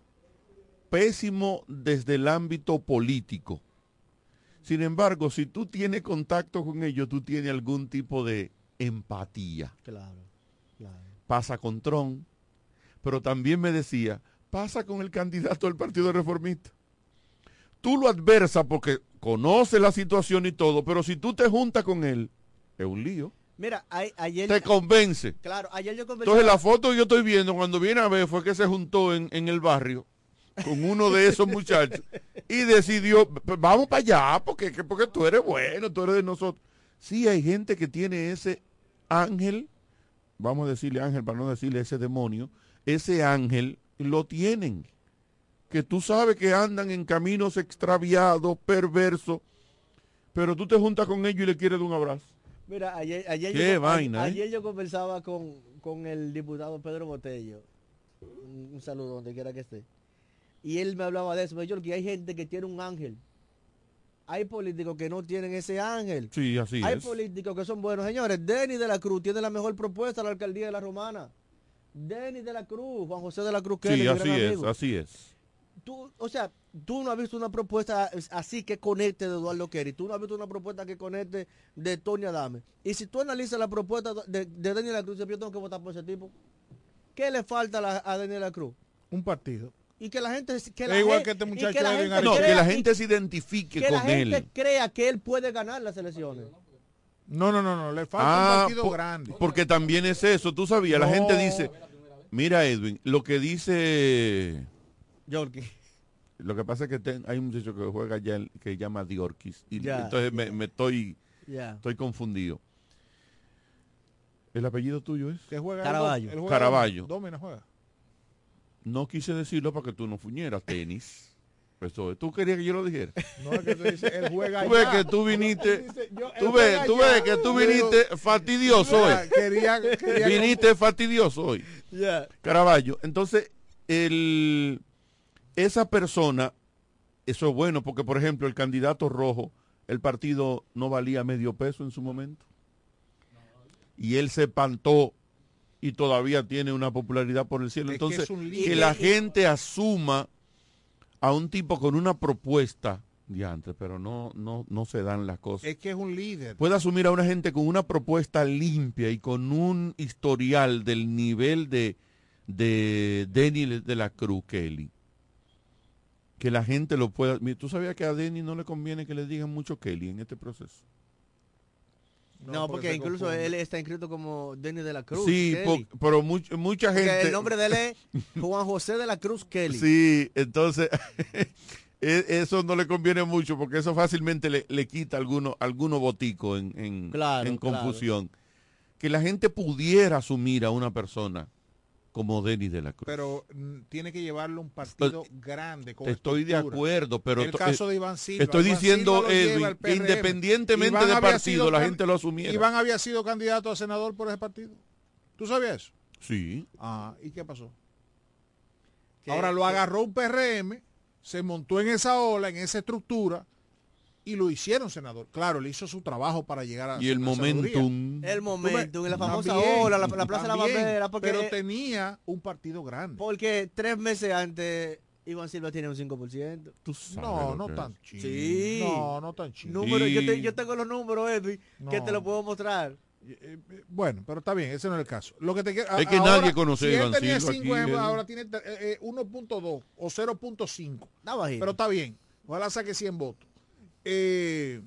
S9: pésimo desde el ámbito político. Sin embargo, si tú tienes contacto con ellos, tú tienes algún tipo de empatía.
S16: Claro, claro.
S9: Pasa con Tron, pero también me decía, pasa con el candidato del Partido Reformista. Tú lo adversas porque conoce la situación y todo, pero si tú te juntas con él, es un lío.
S16: Mira, a- ayer,
S9: Te convence.
S16: claro, ayer yo conversaba,
S9: Entonces la foto que yo estoy viendo cuando viene a ver fue que se juntó en, en el barrio con uno de esos muchachos y decidió, "P- vamos para allá porque, que- porque tú eres bueno, tú eres de nosotros. Sí, hay gente que tiene ese ángel, vamos a decirle ángel para no decirle ese demonio, ese ángel lo tienen. Que tú sabes que andan en caminos extraviados, perversos, pero tú te juntas con ellos y le quieres dar un abrazo.
S16: Mira, ayer, ayer,
S9: Qué
S16: yo,
S9: vaina, ¿eh?
S16: ayer yo conversaba con, con el diputado Pedro Botello, un, un saludo donde quiera que esté, y él me hablaba de eso, me dijo que hay gente que tiene un ángel, hay políticos que no tienen ese ángel,
S9: Sí, así
S16: hay
S9: es.
S16: políticos que son buenos, señores, Denis de la Cruz tiene la mejor propuesta a la alcaldía de la Romana, Denis de la Cruz, Juan José de la Cruz, Kelly,
S9: Sí, así es,
S16: amigo.
S9: así es.
S16: Tú, o sea, tú no has visto una propuesta así que conecte de Eduardo Kerry, tú no has visto una propuesta que conecte de Tony Adame. Y si tú analizas la propuesta de, de Daniela Cruz, yo tengo que votar por ese tipo. ¿Qué le falta a, la- a Daniela Cruz?
S10: Un partido.
S16: Y que la gente... Que
S10: Es
S16: la
S10: igual
S16: gen-
S10: que este muchacho
S16: que la gente
S10: Edwin
S9: No,
S16: crea-
S9: que la
S16: y
S9: gente se identifique
S16: que la
S9: con
S16: gente
S9: él.
S16: crea que él puede ganar las elecciones.
S10: No, no, no, no, le falta
S9: Ah,
S10: un partido grande.
S9: Porque también es eso, tú sabías, la gente dice, mira Edwin, lo que dice,
S16: Yorkie.
S9: lo que pasa es que ten- hay un muchacho que juega ya el- que llama Diorquis, y
S16: Ya.
S9: entonces me, me estoy,
S16: Ya.
S9: estoy confundido. ¿El apellido tuyo es?
S10: Que juega
S16: Caraballo.
S10: él juega
S9: Caraballo.
S10: Domina juega.
S9: No quise decirlo para que tú no fuñeras, tenis. Eso es. ¿Tú querías que yo lo dijera?
S10: No, es que tú dices, él juega
S9: Tú ves que tú viniste,
S10: Dice, yo-
S9: tú ves, tú que tú viniste fastidioso hoy.
S10: Quería, quería
S9: Viniste fastidioso hoy.
S16: Ya.
S9: Caraballo. Entonces, el, esa persona, eso es bueno, porque por ejemplo, el candidato rojo, el partido no valía medio peso en su momento. Y él se espantó y todavía tiene una popularidad por el cielo. Entonces,
S10: es
S9: que, la gente asuma a un tipo con una propuesta, diantre, pero no, no, no se dan las cosas
S10: Es que es un líder.
S9: puede asumir a una gente con una propuesta limpia y con un historial del nivel de, de Denny de la Cruz Kelly. Que la gente lo pueda... Mira, ¿Tú sabías que a Denny no le conviene que le digan mucho Kelly en este proceso?
S16: No, porque, incluso
S10: confunde.
S16: él está inscrito como Denny de la Cruz.
S9: sí,
S16: Kelly.
S9: pero much- mucha
S16: Porque
S9: gente...
S16: el nombre de él es Juan José de la Cruz Kelly.
S9: Sí, entonces e- eso no le conviene mucho porque eso fácilmente le, le quita alguno, alguno botico en, en,
S16: Claro,
S9: en
S16: claro.
S9: confusión. Que la gente pudiera asumir a una persona como Denis de la Cruz.
S10: Pero mm, tiene que llevarlo un partido grande. Con
S9: estoy de acuerdo, pero
S10: el
S9: to-
S10: caso
S9: eh,
S10: de Iván Silva.
S9: Estoy
S10: Iván
S9: diciendo,
S10: Silva
S9: Edwin, independientemente
S10: Iván había
S9: partido, la gente lo asumiera.
S10: Iván había sido candidato a senador por ese partido. ¿Tú sabías eso?
S9: Sí.
S10: Ah, ¿y qué pasó? Ahora lo agarró un PRM, se montó en esa ola, en esa estructura, y lo hicieron senador. Claro, le hizo su trabajo para llegar a
S9: Y el momentum.
S16: El momento, en la famosa
S10: También,
S16: ola, la, la Plaza de la
S10: también,
S16: Bandera. Porque,
S10: Pero tenía un partido grande.
S16: porque tres meses antes Iván Silva tiene un 5%.
S9: Tú sabes
S10: No,
S9: lo
S10: no
S9: que
S10: tan chido.
S16: Sí.
S10: No, no tan chido.
S16: Número, yo, te-
S9: Y-
S16: yo tengo los números, Edwin, que
S10: No.
S16: te los puedo mostrar.
S10: Eh, eh, Bueno, pero está bien, ese no es el caso. Lo que te quiero-
S9: Es que
S10: ahora,
S9: nadie conoce
S10: si él
S9: Iván
S10: tenía
S9: Silva
S10: cinco,
S9: aquí,
S10: eh,
S9: eh.
S10: ahora tiene eh, eh, 1.2 o 0.5.
S16: Está bajito.
S10: Pero está bien. Ojalá saque 100 votos. Eh,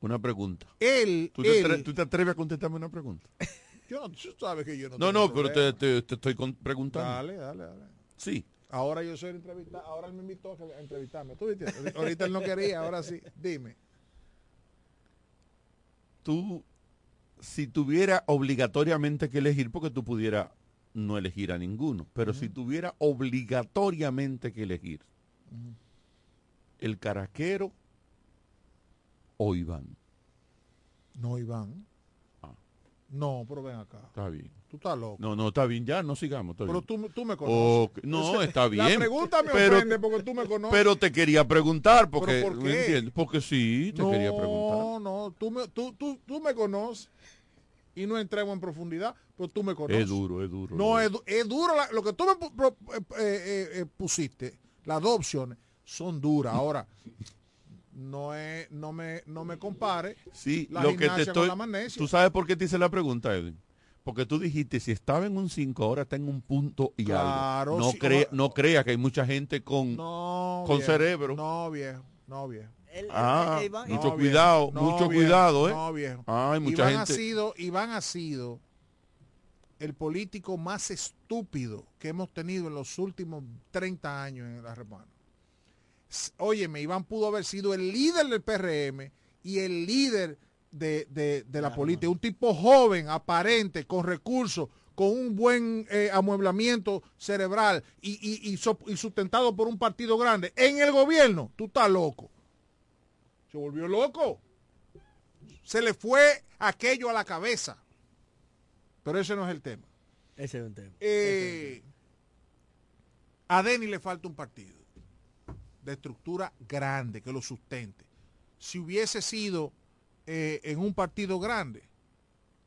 S9: Una pregunta.
S10: él,
S9: ¿Tú te,
S10: él-
S9: tú te atreves a contestarme una pregunta?
S10: yo no, tú sabes que yo no
S9: No, no, pero te, te- te estoy preguntando.
S10: Dale, dale, dale.
S9: Sí.
S10: Ahora yo soy el entrevistado, ahora él me invitó a entrevistarme. ¿Tú viste? Ahorita él no quería, ahora sí. Dime.
S9: Tú, si tuviera obligatoriamente que elegir, porque tú pudieras no elegir a ninguno, pero si tuviera obligatoriamente que elegir, el caraquero o Iván.
S10: No, Iván.
S9: Ah.
S10: No, pero ven acá.
S9: Está bien.
S10: Tú estás loco.
S9: No, no, está bien, ya no sigamos. está
S10: Pero
S9: bien.
S10: tú, tú me conoces.
S9: No,
S10: Ese-
S9: está bien.
S10: La pregunta me
S9: pero,
S10: ofende porque tú me conoces.
S9: pero te quería preguntar, porque,
S10: ¿Pero por
S9: ¿me
S10: qué?
S9: entiendes? Porque sí, te
S10: no,
S9: quería preguntar.
S10: No, no, tú me, tú, tú, tú me conoces y no entremos en profundidad, pero tú me conoces.
S9: Es duro, es duro.
S10: No,
S9: es
S10: es, du- es duro. la- lo que tú me eh, eh, eh, pusiste, las dos opciones, son duras. Ahora, no es, no me, no me compare
S9: Sí,
S10: la
S9: lo que te
S10: con
S9: estoy.
S10: la magnesia.
S9: ¿Tú sabes por qué te hice la pregunta, Edwin? Porque tú dijiste, si estaba en un 5, ahora está en un punto y
S10: Claro,
S9: algo. No,
S10: sí,
S9: crea,
S10: o-
S9: no crea que hay mucha gente con,
S10: No,
S9: con
S10: viejo,
S9: cerebro.
S10: No, viejo, no, viejo.
S16: El- el-
S9: Ah,
S16: el Iván-
S9: mucho
S10: No,
S9: cuidado,
S10: viejo. No,
S9: mucho
S10: viejo.
S9: cuidado, ¿eh?
S10: No, viejo.
S9: Ah, hay mucha
S10: Iván
S9: gente.
S10: Ha sido, Iván ha sido el político más estúpido que hemos tenido en los últimos 30 años en la República. Óyeme, Iván pudo haber sido el líder del PRM y el líder de, de- de la política. Un tipo joven, aparente, con recursos, con un buen eh, amueblamiento cerebral y, y- y so- y sustentado por un partido grande. En el gobierno, tú estás loco. Se volvió loco. Se le fue aquello a la cabeza. Pero ese no es el tema.
S16: Ese es un tema.
S10: Eh, a Denny le falta un partido de estructura grande que lo sustente. Si hubiese sido eh, en un partido grande,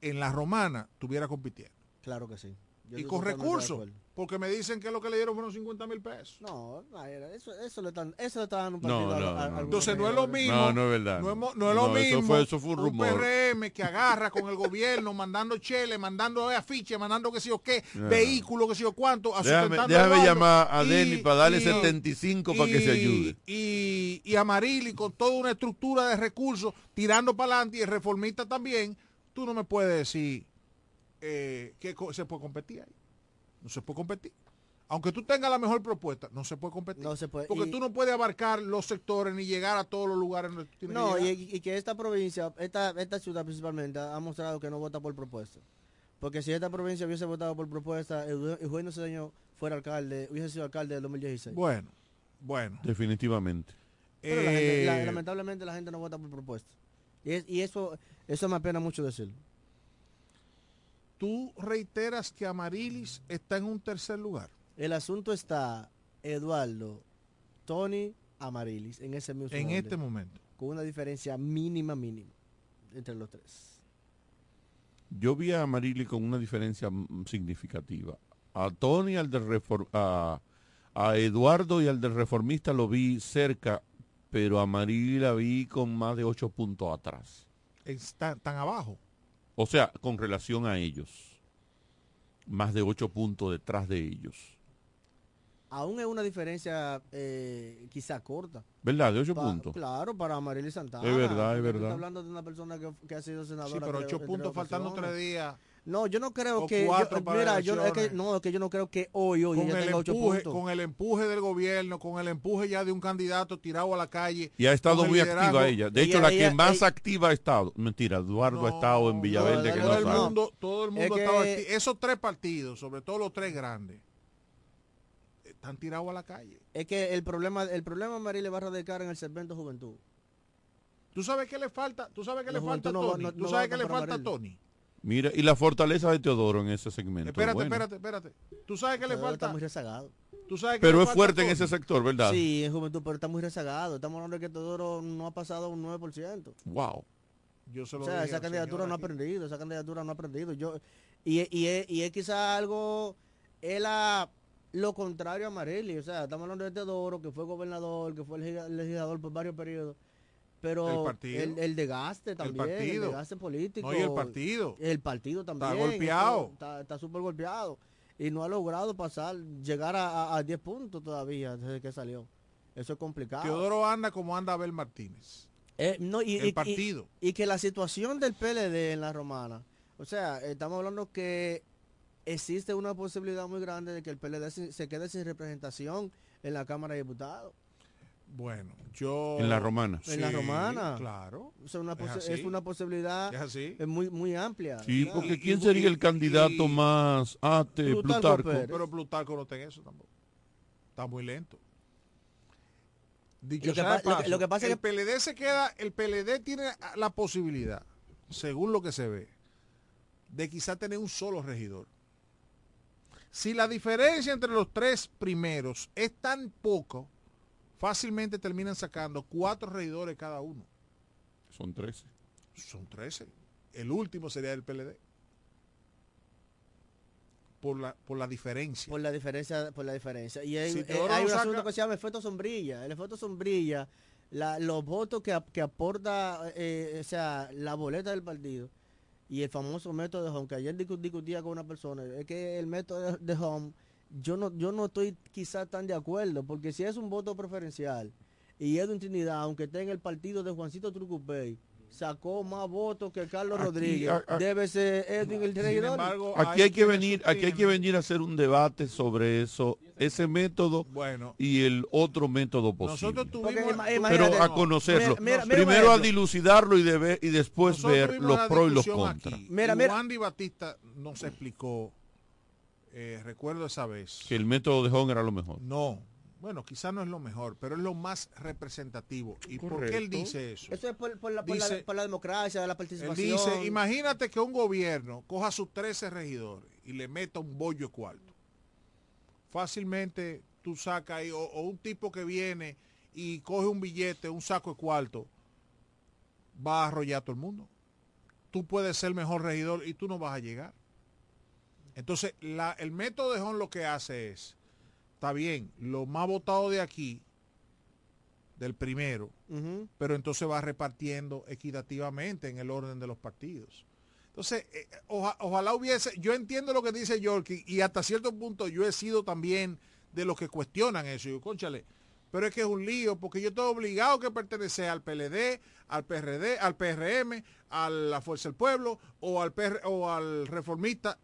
S10: en la romana, estuviera compitiendo.
S16: Claro que sí. Yo
S10: y con recursos, porque me dicen que lo que le dieron fueron 50 mil pesos.
S16: No, no era- eso, eso le están, eso le están dando un
S9: No,
S16: partido
S9: no,
S16: a-
S9: no.
S16: a algunos
S10: Entonces no es lo mismo.
S9: No, no es verdad.
S10: No es, no lo
S9: No, eso
S10: mismo.
S9: fue- eso fue un rumor.
S10: PRM que agarra con el gobierno, mandando chele, mandando afiche, mandando que sé yo qué,
S9: No.
S10: vehículo, que sé yo cuánto. a
S9: Déjame, déjame
S10: barrio.
S9: llamar a Denny para darle
S10: y-
S9: 75 para que se ayude.
S10: Y, y a Marili con toda una estructura de recursos tirando para adelante y el reformista también. Tú no me puedes decir eh, que se puede competir ahí. No se puede competir. Aunque tú tengas la mejor propuesta, no se puede competir.
S16: No se puede.
S10: Porque
S16: Y-
S10: tú no puedes abarcar los sectores ni llegar a todos los lugares donde tú tienes
S16: No,
S10: que
S16: y, y que esta provincia, esta, esta ciudad principalmente, ha mostrado que no vota por propuesta. Porque si esta provincia hubiese votado por propuesta, Eugenio Cedeño fuera alcalde, hubiese sido alcalde del 2016.
S10: Bueno, Bueno.
S9: Definitivamente.
S16: Pero la gente- la-
S10: Eh,
S16: lamentablemente la gente no vota por propuesta. Y, es- y eso, eso me apena mucho decirlo.
S10: Tú reiteras que Amarilis está en un tercer lugar.
S16: El asunto está Eduardo, Tony, Amarilis en ese mismo
S10: En
S16: orden,
S10: este momento.
S16: Con una diferencia mínima, mínima entre los tres.
S9: Yo vi a Marili con una diferencia mm, significativa. A Tony, al del a, a Eduardo y al del reformista lo vi cerca, pero a Marili la vi con más de ocho puntos atrás.
S10: Está tan abajo.
S9: O sea, con relación a ellos. Más de ocho puntos detrás de ellos.
S16: Aún es una diferencia eh, quizá corta.
S9: ¿Verdad? De ocho
S16: Pa-
S9: puntos.
S16: Claro, para Marilis Santana.
S9: Es verdad, es verdad.
S16: hablando de una persona que, que ha sido senadora.
S10: Sí, pero ocho puntos faltando tres días.
S16: No, yo no creo
S10: o
S16: que. yo- mira, yo, es que, no, es que yo no creo que hoy, hoy
S10: con
S16: ella
S10: el
S16: tenga ocho
S10: empuje,
S16: puntos.
S10: con el empuje del gobierno, con el empuje ya de un candidato tirado a la calle.
S9: Y ha estado muy
S10: liderazgo.
S9: activa ella. De hecho,
S10: Ella-
S9: la
S10: ella-
S9: que más
S10: ella-
S9: activa ha estado. Mentira, Eduardo ha estado en Villaverde. que
S10: todo
S9: no
S10: el mundo, todo el mundo
S16: Es que-
S10: estaba acti- Esos tres partidos, sobre todo los tres grandes, están tirados a la calle.
S16: Es que el problema, el problema Marilis va a radicar en el segmento juventud.
S10: ¿Tú sabes qué le falta? ¿Tú sabes qué le falta a
S16: no
S10: Tony?
S16: no-
S10: ¿Tú
S16: no
S10: sabes qué le falta a. Tony?
S9: Mira, y la fortaleza de Teodoro en ese segmento.
S10: Espérate,
S9: bueno.
S10: espérate, espérate. ¿Tú sabes qué le falta?
S16: Está muy rezagado.
S10: ¿Tú sabes
S9: Pero es
S10: a
S9: fuerte en ese sector, ¿verdad?
S16: Sí, en juventud, pero está muy rezagado. Estamos hablando de que Teodoro no ha pasado un 9%.
S9: Wow.
S10: Yo se lo
S16: O sea, esa candidatura no ha aprendido, esa candidatura no ha aprendido. Yo, y, y, es- y es quizá algo, es la- lo contrario a Marelli. O sea, estamos hablando de Teodoro, que fue gobernador, que fue legi- legislador por varios periodos. Pero
S10: El
S16: el, el desgaste también, el,
S10: partido.
S16: desgaste político.
S10: No, y el partido.
S16: El partido también.
S10: golpeado.
S16: eso Está está súper golpeado. Y no ha logrado pasar, llegar a, a- a 10 puntos todavía desde que salió. Eso es complicado.
S10: Teodoro anda como anda Abel Martínez.
S16: Eh, no, y,
S10: El
S16: y- y-
S10: partido.
S16: Y, que la situación del PLD en la romana, o sea, estamos hablando que existe una posibilidad muy grande de que el PLD se, se quede sin representación en la Cámara de Diputados.
S10: Bueno, yo...
S9: En la romana.
S16: en la
S10: Sí,
S16: romana.
S10: Claro.
S16: O sea, una
S10: Es
S16: es, una posibilidad
S10: Es así.
S16: muy, muy amplia.
S9: Sí,
S16: Claro.
S9: porque ¿quién sería el candidato más ate,
S16: Plutarco
S9: Plutarco?
S16: Pérez.
S10: Pero Plutarco no en eso tampoco. Está muy lento. Dicho
S16: Lo que
S10: sea
S16: pa- lo que-
S10: paso,
S16: lo que pasa es
S10: el
S16: que-
S10: PLD se queda, el PLD tiene la posibilidad, según lo que se ve, de quizá tener un solo regidor. Si la diferencia entre los tres primeros es tan poco, fácilmente terminan sacando cuatro regidores cada uno.
S9: Son 13.
S10: Son 13. El último sería del PLD. Por la, por la diferencia.
S16: Por la diferencia, por la diferencia. Y hay,
S10: Si
S16: eh, hay un
S10: saca-
S16: asunto que se llama efecto sombrilla. El efecto sombrilla, la- los votos que, que aporta, eh, o sea, la boleta del partido y el famoso método de home, que ayer discu- discutía con una persona, es que el método de- de home, yo no, yo no estoy quizás tan de acuerdo, porque si es un voto preferencial y Edwin Trinidad, aunque esté en el partido de Juancito Trucupey, sacó más votos que Carlos
S9: Aquí,
S16: Rodríguez,
S9: a- a-
S16: debe ser Edwin el
S10: embargo,
S9: Aquí hay que venir, aquí hay que venir a hacer un debate sobre eso, ese método
S10: Bueno.
S9: y el otro método posible.
S10: Nosotros tuvimos...
S9: Pero a
S16: no.
S9: conocerlo.
S16: Mira, mira, mira un
S9: Primero a dilucidarlo y, de ver- y después
S10: Nosotros
S9: ver los pros y los contras.
S10: aquí,
S16: Mira, mira.
S10: Wandy Batista nos explicó, eh, recuerdo esa vez.
S9: Que el método de Hong era lo mejor.
S10: No, bueno, quizás no es lo mejor, pero es lo más representativo. ¿Y por qué él dice eso?
S16: Eso es por, por la, por,
S10: Dice-
S16: la, por la democracia, la
S10: Él
S16: participación.
S10: dice, imagínate que un gobierno coja sus 13 regidores y le meta un bollo de cuarto. Fácilmente tú sacas ahí, o, o un tipo que viene y coge un billete, un saco de cuarto, va a arrollar a todo el mundo. Tú puedes ser el mejor regidor y tú no vas a llegar. Entonces, la- el método de Hon lo que hace es, está bien, lo más votado de aquí, del primero, pero entonces va repartiendo equitativamente en el orden de los partidos. Entonces, eh, oja- ojalá hubiese, yo entiendo lo que dice Yorkie y hasta cierto punto yo he sido también de los que cuestionan eso. Yo, conchale, pero es que es un lío porque yo estoy obligado que pertenecer al PLD, al PRD, al PRM, a la Fuerza del Pueblo o al, PR o al reformista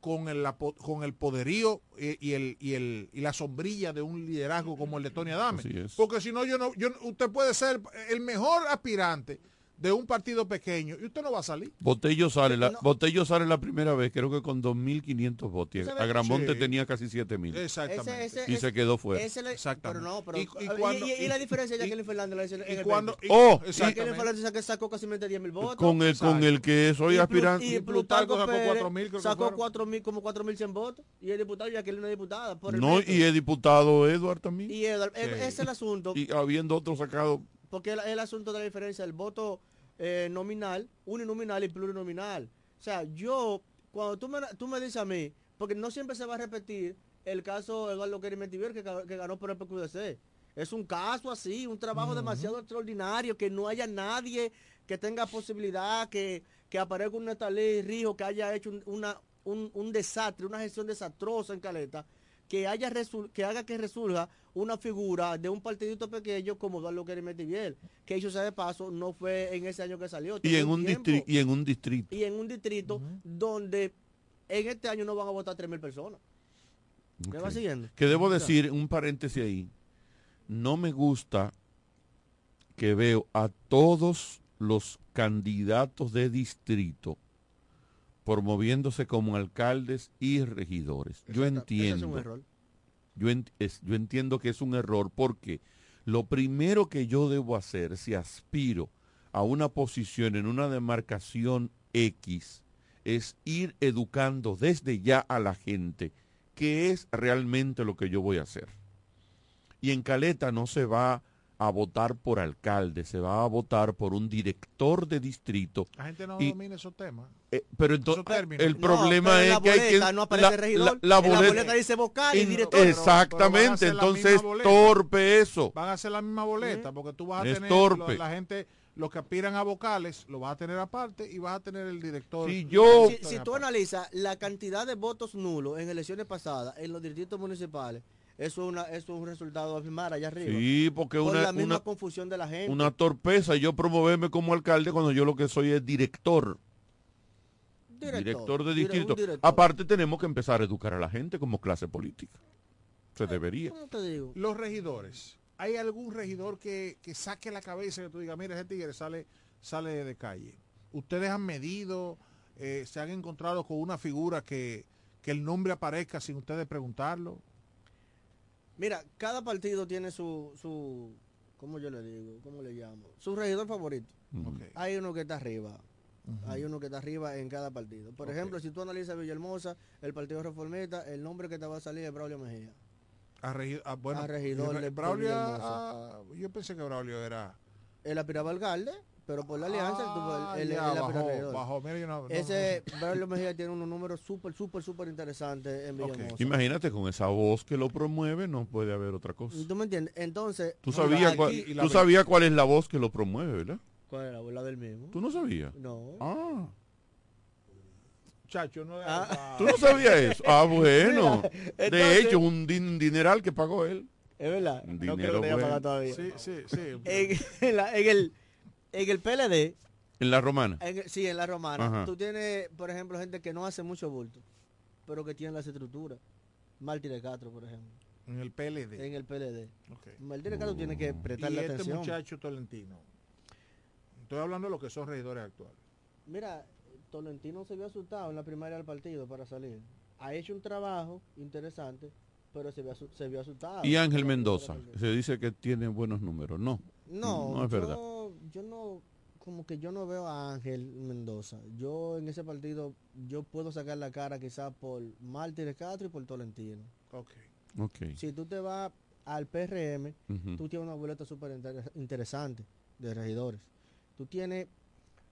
S10: con el, con el poderío y, y el, y, el, y la sombrilla de un liderazgo como el de Tony Adame. Porque si no, yo no, yo, usted puede ser el mejor aspirante de un partido pequeño y usted no va a salir.
S9: Botello sale, la,
S10: No.
S9: Botello sale la primera vez, creo que con 2.500 votos. Agramonte
S10: Sí.
S9: tenía casi 7.000.
S10: Exactamente.
S16: Ese-
S9: y
S16: ese-
S9: se quedó fuera.
S16: le-
S10: Exactamente.
S16: Pero no, pero,
S10: Y- y cuando-
S16: y, y la diferencia de Jacqueline Fernández en
S10: y
S16: el
S10: cuando-
S16: 20.
S10: y-
S9: Oh,
S16: Jacqueline
S10: exactamente.
S16: Fernández sacó, sacó casi 10 mil votos.
S9: Con el, con el que soy aspirante.
S16: Y,
S10: Plutarco sacó
S16: Pérez
S10: 4.000, creo que
S16: sacó
S10: fueron.
S16: 4.000, como 4.100 votos. Y el diputado Jacqueline no es diputada. Por el
S9: No, y el diputado Edward también.
S16: Y Edward,
S9: Sí.
S16: ese es el asunto.
S9: Y habiendo otro sacado.
S16: Porque el, el asunto de la diferencia del voto eh, nominal, uninominal y plurinominal. O sea, yo, cuando tú me, tú me dices a mí, porque no siempre se va a repetir el caso de Eduardo Kerry Metivier que, que ganó por el PQDC. Es un caso así, un trabajo demasiado extraordinario, que no haya nadie que tenga posibilidad, que, que aparezca un Natalí Rijo que haya hecho un, una, un, un desastre, una gestión desastrosa en Caleta, que haya que haga que resurja una figura de un partidito pequeño como Eduardo Kerry Metivier, que hizo sea de paso, no fue en ese año que salió.
S9: Y en, un
S16: tiempo.
S9: y en un distrito.
S16: y en un distrito donde en este año no van a votar 3.000 personas. ¿Me va siguiendo?
S9: Que debo decir, un paréntesis ahí, no me gusta que veo a todos los candidatos de distrito promoviéndose como alcaldes y regidores. Yo
S16: es
S9: entiendo.
S16: error.
S9: Yo, ent- es- yo entiendo que es un error porque lo primero que yo debo hacer si aspiro a una posición en una demarcación X es ir educando desde ya a la gente qué es realmente lo que yo voy a hacer. Y en Caleta no se va a votar por alcalde, se va a votar por un director de distrito.
S10: La gente no
S9: Y-
S10: domina esos temas.
S9: eh, pero entonces
S10: Esos
S9: el
S10: No,
S9: problema es
S16: la
S9: que hay que
S16: boleta no aparece regidor,
S9: la,
S16: en la
S9: boleta,
S16: boleta dice vocal y director.
S9: Exactamente, entonces es torpe eso.
S10: Van a hacer la misma boleta, porque tú vas a
S9: Es
S10: tener
S9: torpe.
S10: lo- la gente, los que aspiran a vocales, lo vas a tener aparte y vas a tener el director.
S9: Si yo-
S16: Si, si tú analizas la cantidad de votos nulos en elecciones pasadas en los distritos municipales, eso es, una, eso es un resultado a firmar allá arriba.
S9: Sí, porque
S16: Por
S9: una,
S16: la misma
S9: una,
S16: confusión de la gente.
S9: una torpeza yo promoverme como alcalde cuando yo lo que soy es director. Director, de distrito.
S16: director.
S9: Aparte tenemos que empezar a educar a la gente como clase política. Se debería.
S16: ¿Cómo te digo?
S10: Los regidores. ¿Hay algún regidor que, que saque la cabeza y que tú digas, mira, ese tigre sale, sale de calle? ¿Ustedes han medido, eh, se han encontrado con una figura que, que el nombre aparezca sin ustedes preguntarlo?
S16: Mira, cada partido tiene su, su, ¿cómo yo le digo? ¿Cómo le llamo? Su regidor favorito.
S10: Ok.
S16: Hay uno que está arriba. Hay uno que está arriba en cada partido. Por ejemplo, si tú analizas Villahermosa, el Partido Reformista, el nombre que te va a salir es Braulio Mejía.
S10: A, regi- a- bueno,
S16: A regidor de-
S10: Braulio,
S16: de
S10: a-
S16: Villahermosa.
S10: a- yo pensé que Braulio era...
S16: Él aspiraba al alcalde, pero por la alianza, él tuvo-
S10: Ah,
S16: él, él-
S10: ya,
S16: a
S10: bajó, bajó. Mira, yo no- no-
S16: Ese Braulio Mejía tiene unos números súper, súper, súper interesantes en Villahermosa.
S9: Imagínate con esa voz que lo promueve no puede haber otra cosa.
S16: ¿Tú me entiendes? Entonces,
S9: Tú sabías, cuál, tú sabías cuál es la voz que lo promueve, ¿verdad?
S16: ¿Cuál era? ¿La del mismo?
S9: ¿Tú no sabías?
S16: No.
S9: Ah.
S10: Chacho, no
S9: ¿Tú no sabías eso? Ah, bueno.
S16: Mira,
S9: de hecho, un din- dineral que pagó él.
S16: Es verdad.
S9: Un
S16: No creo
S9: dinero
S16: que
S9: bueno.
S16: pagado todavía.
S10: Sí, sí, sí.
S16: En, en la- en el, en el PLD,
S9: En la romana.
S16: en sí, en la romana,
S9: Ajá.
S16: tú tienes, por ejemplo, gente que no hace mucho bulto, pero que tiene las estructuras. Martínez de Castro, por ejemplo.
S10: En el PLD.
S16: En el PLD.
S10: Ok.
S16: Martínez de Castro tiene que
S10: Y
S16: prestarle
S10: este
S16: atención.
S10: muchacho Tolentino. Estoy hablando de lo que son regidores actuales.
S16: Mira, Tolentino se vio asustado en la primaria del partido para salir. Ha hecho un trabajo interesante, pero se vio, se vio asustado.
S9: Y Ángel Mendoza. Se dice que tiene buenos números. No.
S16: No,
S9: No es verdad.
S16: Yo, no, como que yo no veo a Ángel Mendoza. Yo en ese partido, yo puedo sacar la cara quizás por Martínez Castro y por Tolentino.
S10: Ok.
S9: Ok.
S16: Si tú te vas al PRM, tú tienes una boleta súper inter- interesante de regidores. Tú tienes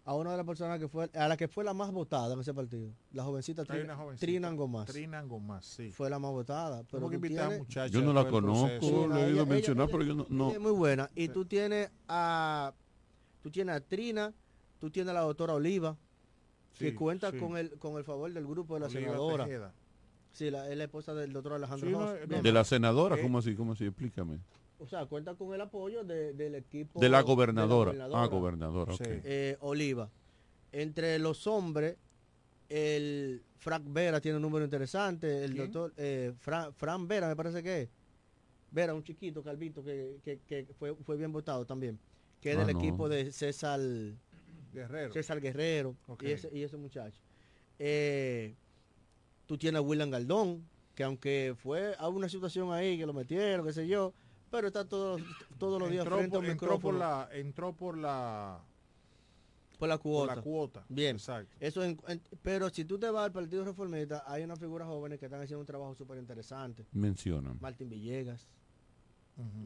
S16: a una de las personas que fue, a la que fue la más votada en ese partido, la jovencita Trina,
S10: jovencita.
S16: Trina Gomás.
S10: Trina Gomás, sí.
S16: Fue la más votada. Pero
S10: que
S16: tienes-
S10: muchachas
S9: Yo no la conozco, le he oído mencionar,
S16: ella-
S9: pero yo no.
S16: ella
S9: no.
S16: es muy buena. Y tú tienes a tú tienes a Trina, tú tienes a la doctora Oliva, que cuenta
S10: sí.
S16: con el con el favor del grupo de la
S10: Oliva
S16: senadora.
S10: Tejeda.
S16: Sí, la, es la esposa del doctor Alejandro
S10: Sí,
S16: Hoss.
S10: no.
S9: De la senadora,
S10: Eh,
S9: ¿cómo así? ¿Cómo así? Explícame.
S16: O sea, cuenta con el apoyo de- del equipo
S9: De la
S16: de
S9: gobernadora.
S16: gobernadora.
S9: Ah, gobernadora, ok.
S10: Sí.
S16: Eh, Oliva. Entre los hombres, el Frank Vera tiene un número interesante. El
S10: ¿Quién?
S16: doctor eh, Fran, Fran Vera, me parece que es. Vera, un chiquito, calvito, que, que- que fue, fue bien votado también. Que es
S9: Ah,
S16: del
S9: no.
S16: equipo de César
S10: Guerrero.
S16: César Guerrero y, ese, y ese muchacho. Eh, tú tienes a William Galdón, que aunque fue a una situación ahí que lo metieron, qué sé yo, pero está todos todos los días
S10: entró,
S16: frente a
S10: por,
S16: un
S10: entró por
S16: micrófono
S10: la entró por la
S16: por la
S10: por
S16: cuota.
S10: la cuota.
S16: Bien.
S10: Exacto.
S16: Eso en- en- pero si tú te vas al Partido Reformista, hay unas figuras jóvenes que están haciendo un trabajo súper interesante.
S9: Mencionan.
S16: Martín Villegas,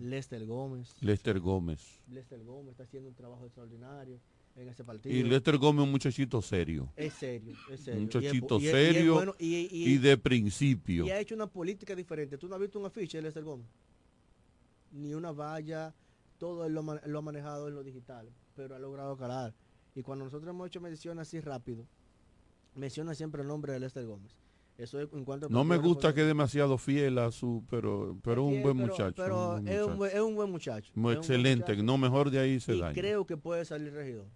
S16: Lester Gómez.
S9: Lester Gómez.
S16: Lester Gómez está haciendo un trabajo extraordinario en ese partido.
S9: Y Lester Gómez es un muchachito serio.
S16: Es serio, es serio.
S9: Un
S16: Y es
S9: muchachito
S16: y es- y es
S9: serio
S16: bueno, y-
S9: de principio.
S16: Y ha hecho una política diferente. ¿Tú no has visto un afiche de Lester Gómez? Ni una valla, todo él lo, lo ha manejado en lo digital, pero ha logrado calar. Y cuando nosotros hemos hecho mediciones así rápido, menciona siempre el nombre de Lester Gómez. Eso es en cuanto al
S9: No me gusta que es demasiado fiel a su, pero, pero un buen
S16: pero-
S9: muchacho.
S16: Pero
S9: un buen
S16: es, un buen, es un buen muchacho.
S9: Muy excelente,
S16: muchacho.
S9: no mejor de ahí se daña.
S16: creo que puede salir regidor.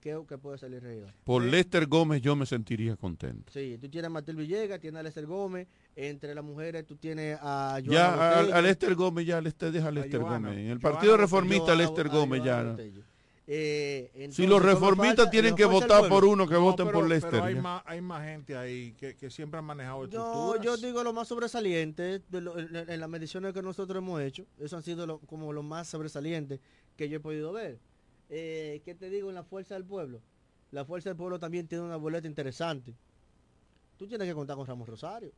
S16: Creo que puede salir regidor.
S9: Por Lester Gómez yo me sentiría contento.
S16: Sí, tú tienes a Martel Villegas, tienes a Lester Gómez, entre las mujeres tú tienes a Joana
S9: Ya a, Lester Gómez, ya Lester, deja a Lester. Gómez. En el
S10: Joana
S9: Partido. Reformista, Lester Gómez ya.
S16: Botello. Eh,
S9: Si los
S16: ¿cómo
S9: reformistas tienen que votar por uno, que
S10: No,
S9: voten
S10: pero-
S9: por Lester.
S10: Pero hay más, hay más gente ahí que, que siempre han manejado
S16: No,
S10: estructuras.
S16: yo digo lo más sobresaliente de lo- en, en las mediciones que nosotros hemos hecho. Eso han sido lo- como lo más sobresaliente que yo he podido ver. Eh, ¿Qué te digo en la fuerza del pueblo? La fuerza del pueblo también tiene una boleta interesante. Tú tienes que contar con Ramos Rosario,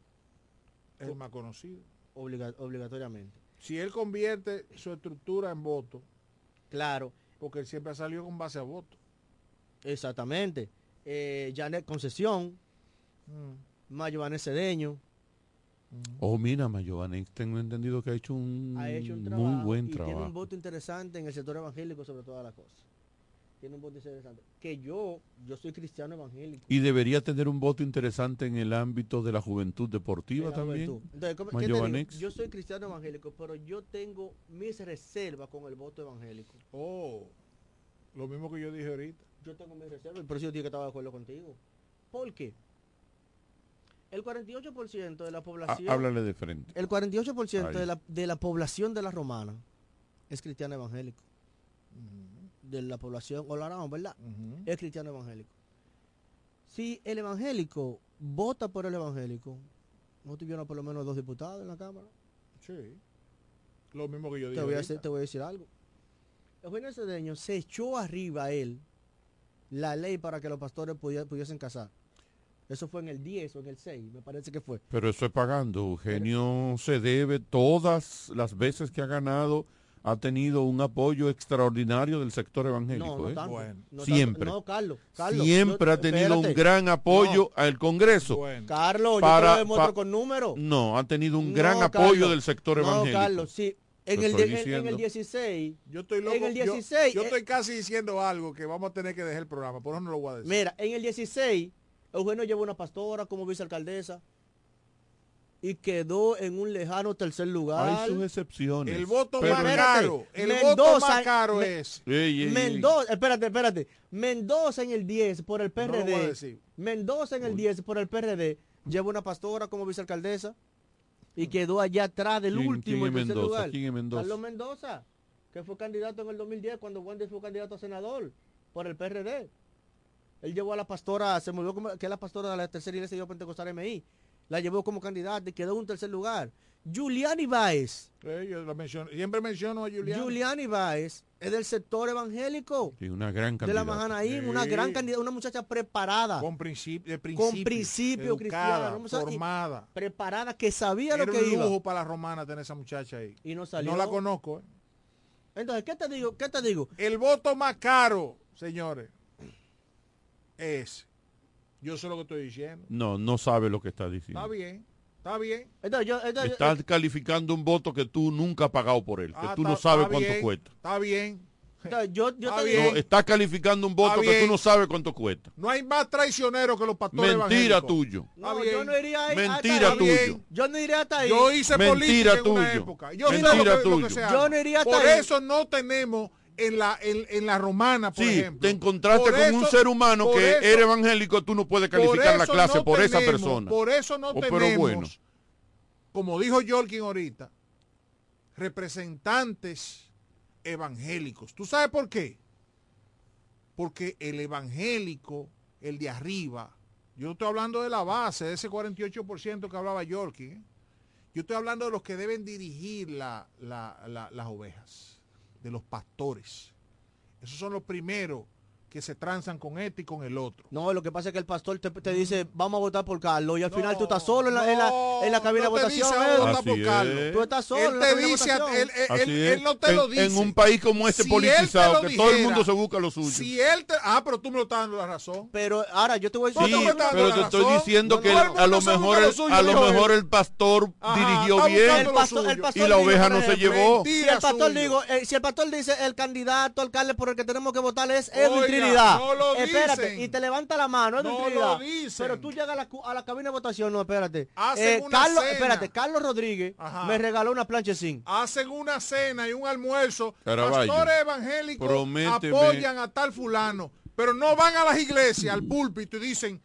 S10: es el más conocido.
S16: obliga- obligatoriamente.
S10: Si él convierte su estructura en voto,
S16: Claro,
S10: porque él siempre ha salido con base a voto.
S16: exactamente. Eh, Janet Concesión, Mayo Vanés Cedeño,
S9: Oh, mira, Mayované, tengo entendido que ha hecho un,
S16: ha hecho un trabajo
S9: muy buen
S16: y tiene un
S9: trabajo.
S16: voto interesante en el sector evangélico sobre todas las cosas. Tiene un voto interesante. Que yo, yo soy cristiano evangélico.
S9: Y debería tener un voto interesante en el ámbito de la juventud
S16: de
S9: deportiva
S16: la
S9: también.
S16: juventud. Entonces, ¿cómo- qué te
S9: Mayo
S16: digo?
S9: Vanex.
S16: Yo soy cristiano evangélico, pero yo tengo mis reservas con el voto evangélico.
S10: Oh, lo mismo que yo dije ahorita.
S16: Yo tengo mis reservas y por eso yo dije que estaba de acuerdo contigo. ¿Por qué? El 48% de la
S9: Ah,
S16: población...
S9: háblale de frente.
S16: El 48%
S9: Ahí.
S16: de la, de la población de la romana es cristiano evangélico. De la población olarán, ¿verdad? Es cristiano evangélico. Si el evangélico vota por el evangélico, no tuvieron por lo menos dos diputados en la Cámara.
S10: Sí. Lo mismo que yo dije
S16: Te voy, a hacer- te voy a decir algo. Eugenio Cedeño se echó arriba a él la ley para que los pastores pudi- pudiesen casar. Eso fue en el 10 o en el 6, me parece que fue.
S9: Pero eso es pagando. Eugenio se debe todas las veces que ha ganado, ha tenido un apoyo extraordinario del sector evangélico.
S16: No, no
S9: ¿eh?
S16: tanto, no tanto.
S9: Siempre.
S16: No, Carlos, Carlos,
S9: Siempre
S16: yo-
S9: ha tenido un gran apoyo al Congreso.
S16: Carlos,
S9: Para-
S16: yo te lo demuestro
S9: pa-
S16: con números.
S9: No, ha tenido un gran apoyo del sector
S16: No,
S9: evangélico.
S16: Carlos, sí. En el,
S9: estoy
S16: en- en
S9: diciendo.
S16: el 16.
S10: Yo estoy loco.
S16: En el
S10: yo-
S16: 16.
S10: Yo,
S16: eh,
S10: estoy casi diciendo algo que vamos a tener que dejar el programa, por eso no lo voy a decir.
S16: Mira, en el 16, Eugenio llevó una pastora como vicealcaldesa y quedó en un lejano tercer lugar.
S9: Hay sus excepciones.
S10: El voto
S9: Pero-
S10: más
S16: Espérate,
S10: caro, el
S16: Mendoza-
S10: voto más caro
S16: Me-
S10: es.
S9: Ey, ey, ey.
S16: Mendoza, espérate, espérate. Mendoza en el 10 por el
S10: No lo voy a
S16: PRD.
S10: decir.
S16: Mendoza en el 10 por el PRD lleva una pastora como vicealcaldesa y quedó allá atrás del
S9: ¿Quién-
S16: último
S9: quién
S16: en
S9: es
S16: tercer
S9: Mendoza?
S16: lugar.
S9: ¿Quién es Mendoza?
S16: Carlos Mendoza, que fue candidato en el 2010 cuando Wendy fue candidato a senador por el PRD. Él llevó a la pastora, se murió como, que es la pastora de la tercera iglesia de Pentecostal MI. La llevó como candidata y quedó en un tercer lugar. Julián Báez.
S10: Eh, yo la menciono- siempre menciono a Julián.
S16: Julián Báez es del sector evangélico.
S9: Sí, una gran
S16: De la
S9: candidata.
S16: Mahanaim, una gran candidata, una muchacha preparada.
S10: Con principio, de principio,
S16: con principio
S10: educada,
S16: cristiano.
S10: formada.
S16: preparada, que sabía
S10: Era
S16: lo que
S10: un
S16: iba.
S10: lujo para la romana tener esa muchacha ahí.
S16: Y no salió.
S10: No la conozco. ¿eh?
S16: Entonces, ¿qué te digo? ¿Qué te digo?
S10: El voto más caro, señores, es. Yo sé lo que estoy diciendo.
S9: No, no sabe lo que está diciendo.
S10: Está bien, está bien.
S16: Entonces, yo, entonces,
S9: Estás calificando un voto que tú nunca has pagado por él, que
S10: Ah,
S9: tú no
S10: está-
S9: sabes
S10: está
S9: cuánto
S10: bien,
S9: cuesta.
S10: Está bien.
S16: entonces, yo, yo
S10: Está bien.
S9: No, estás calificando un voto que tú no sabes cuánto cuesta.
S10: No hay más traicionero que los pastores
S9: Mentira
S10: evangélicos.
S9: tuyo.
S16: No, yo no iría ahí.
S9: Mentira
S16: hasta ahí.
S9: tuyo.
S16: Yo no iría hasta ahí.
S10: Yo hice
S9: Mentira
S10: política en una
S9: tuyo.
S10: época. Yo sé
S9: Mentira
S10: lo que, lo que
S9: tuyo.
S10: se
S16: Yo no iría hasta
S10: Por
S16: ahí.
S10: eso no tenemos en la, en, en la romana, por
S9: Sí,
S10: ejemplo.
S9: te encontraste
S10: Por
S9: con un ser humano que
S10: eso-
S9: era evangélico, tú no puedes calificar la clase
S10: no
S9: por esa persona.
S10: Por eso no
S9: Oh, pero
S10: tenemos,
S9: bueno.
S10: como dijo Jorkin ahorita, representantes evangélicos. ¿Tú sabes por qué? porque el evangélico, el de arriba, yo no estoy hablando de la base, de ese 48% que hablaba Yorkie, ¿eh? yo estoy hablando de los que deben dirigir la- la- la- las ovejas, de los pastores. Esos son los primeros que se transan con este y con el otro.
S16: No, lo que pasa es que el pastor te, te dice, vamos a votar por Carlos, y al final tú estás solo en la, en la, en la cabina
S10: no
S16: de
S10: te
S16: votación.
S10: dice, vamos a votar por Carlos.
S16: Tú estás solo
S10: Él
S16: en la
S10: te dice, él, él- no te
S9: En-
S10: lo dice.
S9: en un país como este
S10: Si
S9: politizado, que todo el mundo se busca lo suyo.
S10: Si él te, ah, pero tú me lo estás dando la razón.
S16: Pero ahora yo te voy a
S9: Sí,
S10: dando
S9: pero te estoy diciendo
S10: No,
S9: que
S10: no,
S9: el-
S10: todo
S9: a lo mejor, el,
S10: lo suyo,
S9: a lo mejor el pastor
S10: Ajá,
S9: dirigió bien y la oveja no se llevó.
S16: Si
S10: Mentira
S16: el pastor
S10: suyo.
S16: digo, eh, si el pastor dice el candidato alcalde por el que tenemos que votar es Edwin
S10: Oiga,
S16: Trinidad.
S10: no lo
S16: espérate,
S10: dicen.
S16: y te levanta la mano,
S10: No
S16: Trinidad.
S10: lo dicen.
S16: Pero tú llegas a la, a la cabina de votación, no, espérate.
S10: Hacen
S16: Eh,
S10: una
S16: Carlos,
S10: cena.
S16: espérate, Carlos Rodríguez
S10: Ajá.
S16: me regaló una plancha sin.
S10: Hacen una cena y un almuerzo.
S9: Caraballo,
S10: Pastores evangélicos
S9: prométeme.
S10: apoyan a tal fulano, pero no van a las iglesias, al púlpito y dicen,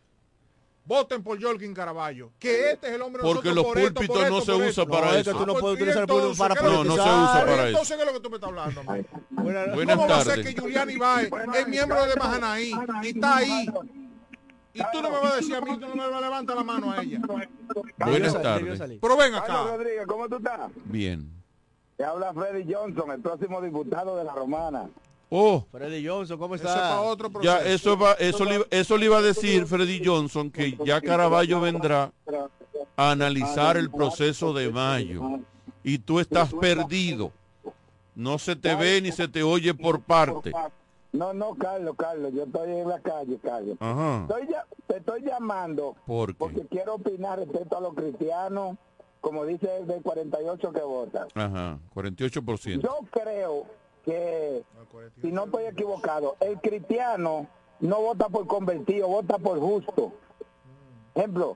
S10: voten por Jorgin Caraballo, que este es el hombre
S9: Porque
S10: nosotros
S9: los
S10: por
S9: púlpitos no se
S10: por
S9: usa
S10: esto.
S9: para
S16: No, es
S9: eso.
S16: que tú no puedes utilizar
S10: entonces,
S16: para
S10: ¿qué es lo
S9: No, no se usa para eso.
S10: Entonces, ¿qué es lo que tú me estás hablando? man?
S9: Buenas
S10: ¿Cómo va a ser
S9: tardes.
S10: que Julián Ibáez es miembro de Mahanaí y está ahí? Y tú no me vas a decir a mí, tú no me vas a levantar la mano a ella.
S9: Buenas tardes.
S10: Pero ven
S17: Carlos
S10: acá.
S17: Rodríguez, ¿cómo tú estás?
S9: Bien.
S17: Te habla Freddy Johnson, el próximo diputado de la Romana.
S9: Oh,
S16: Freddy Johnson, ¿cómo
S10: Eso es para
S16: está?
S10: otro proceso.
S9: ya eso va, eso le, eso le iba a decir Freddy Johnson que ya Caraballo vendrá a analizar el proceso de mayo y tú estás perdido. No se te ve ni se te oye por parte.
S17: No, no, Carlos, Carlos, yo estoy en la calle, Carlos.
S9: Ajá.
S17: Estoy ya- te estoy llamando
S9: ¿Por
S17: porque quiero opinar respecto a los cristianos, como dice el del 48 que votan.
S9: Ajá, 48%.
S17: Yo creo que, si no estoy equivocado, el cristiano no vota por convertido, vota por justo. Ejemplo,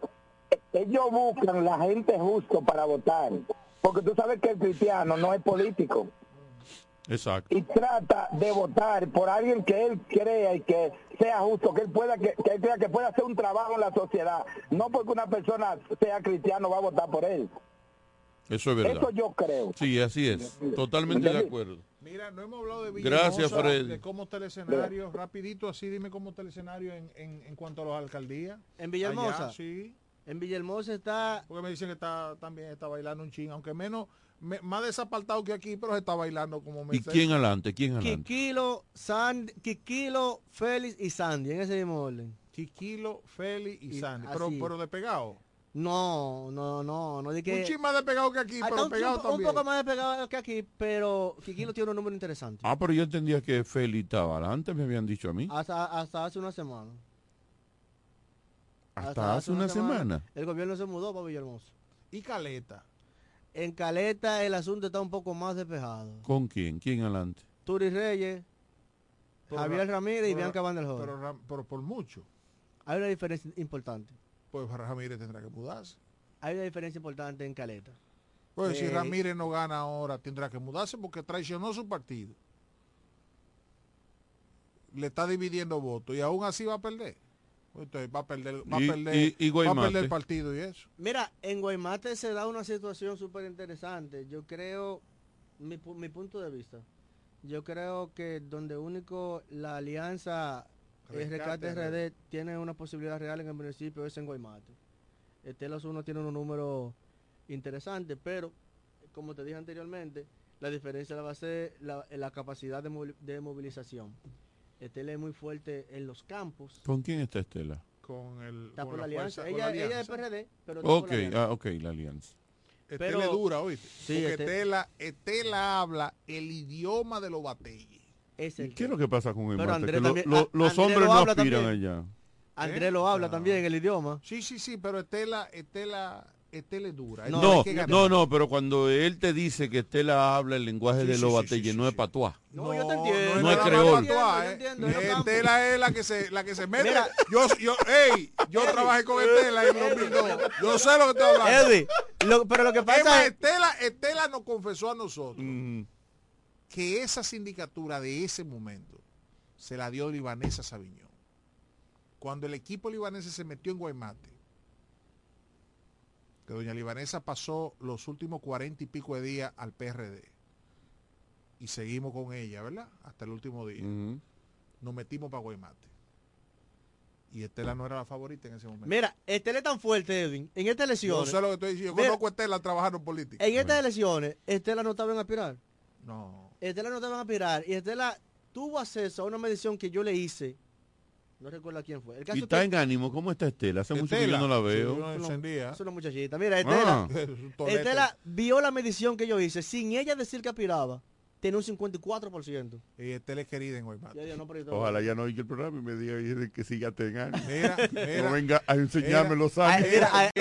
S17: ellos buscan la gente justo para votar, porque tú sabes que el cristiano no es político
S9: Exacto.
S17: y trata de votar por alguien que él crea y que sea justo, que él pueda que, que él crea que pueda hacer un trabajo en la sociedad, no porque una persona sea cristiano va a votar por él.
S9: Eso es verdad.
S17: Eso yo creo.
S9: Sí, así es. Totalmente de acuerdo.
S10: Mira, no hemos hablado de
S9: Gracias,
S10: Villahermosa,
S9: Freddy.
S10: de cómo está el escenario. Rapidito, así dime cómo está el escenario en, en, en cuanto a las alcaldías.
S16: En Villahermosa.
S10: Allá, sí.
S16: En Villahermosa está
S10: Porque me dicen que está también está bailando un ching, aunque menos, me- más desapartado que aquí, pero se está bailando como me
S9: ¿Y quién adelante? ¿Quién adelante?
S16: Kikilo, Sandy, Kikilo, Félix y Sandy, en ese mismo orden.
S10: Kikilo, Feli y
S16: Y
S10: Sandy. Pero,
S16: así.
S10: pero de pegado.
S16: No, no, no, no di que...
S10: Un chin más de pegado que aquí,
S16: Ah,
S10: pero
S16: un,
S10: pegado
S16: un- un
S10: también.
S16: poco más despegado que aquí, pero Kikilo tiene un número interesante.
S9: Ah, pero yo entendía que Feli estaba adelante, me habían dicho a mí.
S16: Hasta, hasta hace una semana.
S9: Hasta hace una semana.
S16: El gobierno se mudó para Villahermosa.
S10: Y Caleta.
S16: En Caleta el asunto está un poco más despejado.
S9: ¿Con quién? ¿Quién adelante?
S16: Turi Reyes,
S10: Pero
S16: Javier
S10: Ra-
S16: Ramírez y Bianca Van der.
S10: Pero, pero por mucho.
S16: Hay una diferencia importante.
S10: Pues Ramírez tendrá que mudarse.
S16: Hay una diferencia importante en Caleta.
S10: Pues si
S16: Eh,
S10: Ramírez no gana ahora, tendrá que mudarse porque traicionó su partido. Le está dividiendo votos y aún así va a perder. Entonces va a perder, va a perder,
S9: y- y
S10: va a
S9: Guaymate.
S10: perder el partido y eso.
S16: Mira, en Guaymate se da una situación súper interesante. Yo creo, mi, pu- mi punto de vista, yo creo que donde único la alianza
S10: Rescate
S16: Rescate RD tiene una posibilidad real en el municipio es en Guaymate. Estelos 1 tiene un número interesante, pero como te dije anteriormente, la diferencia la va a ser la, la capacidad de, movil- de movilización. Estela es muy fuerte en los campos.
S9: ¿Con quién está Estela?
S10: Con el
S16: Está
S10: con
S16: por la alianza.
S10: fuerza- con
S16: Ella,
S10: la
S16: ella es. PRD, pero está por
S9: Ok,
S16: la alianza.
S9: ah, ok, la alianza.
S10: Estela
S16: Pero-
S10: es dura, ¿oíste?
S16: Sí,
S10: Porque
S16: este-
S10: Estela, Estela habla el idioma de los bateyes.
S16: Es el
S9: ¿Qué es lo que pasa con el
S16: Pero
S9: mate? Que lo-
S16: también-
S9: lo-
S16: a-
S9: los hombres
S16: lo
S9: no
S16: habla
S9: aspiran
S16: también.
S9: allá.
S16: Andrés
S10: ¿Eh?
S16: lo habla
S10: Ah.
S16: también el idioma.
S10: Sí, sí, sí, pero Estela, Estela, Estela es dura. Estela
S9: No, no, no, pero cuando él te dice que Estela habla el lenguaje
S10: Sí,
S9: de
S10: sí,
S9: los
S10: sí,
S9: bateyes,
S10: sí,
S9: no es
S10: sí.
S9: patuá.
S16: No, yo te entiendo.
S10: No,
S9: No es creol.
S10: patuá, ¿eh?
S16: yo.
S10: Estela es la que se, la que se mete.
S16: Mira.
S10: yo, yo, ey, yo trabajé con Estela en 2002. Yo sé lo que estoy hablando.
S16: Edwin, lo- pero lo que pasa es...
S10: Estela, Estela nos confesó a nosotros
S9: Ujú.
S10: Que esa sindicatura de ese momento se la dio Libanesa Sabiñón. Cuando el equipo libanese se metió en Guaymate, que doña Libanesa pasó los últimos cuarenta y pico de días al PRD. Y seguimos con ella, ¿verdad? Hasta el último día. Nos metimos para Guaymate. Y Estela no era la favorita en ese momento.
S16: Mira, Estela es tan fuerte, Edwin. En estas
S10: Yo
S16: elecciones.
S10: sé lo que estoy diciendo. Yo conozco a Estela trabajando en política.
S16: En estas elecciones, Estela no estaba en aspirar.
S10: No.
S16: Estela no estaba en aspirar. Y Estela tuvo acceso a una medición que yo le hice. No recuerdo a quién fue. El caso
S9: Y
S16: es
S9: está
S16: que-
S9: en ánimo. ¿Cómo está Estela? Hace mucho que
S10: Estela,
S9: yo no la
S10: sí,
S9: veo.
S10: no encendía.
S16: Es una muchachita. Mira, Estela,
S9: Ah.
S16: Estela vio la medición que yo hice. Sin ella decir que aspiraba, tenía un 54%.
S10: Y Estela es querida en Guaymate.
S16: Ya, ya, no,
S9: Ojalá ya no oiga el programa y me diga que siga en ánimo.
S10: Mira, mira.
S9: no venga a enseñarme
S10: Mira.
S9: los años.
S16: Mira, a-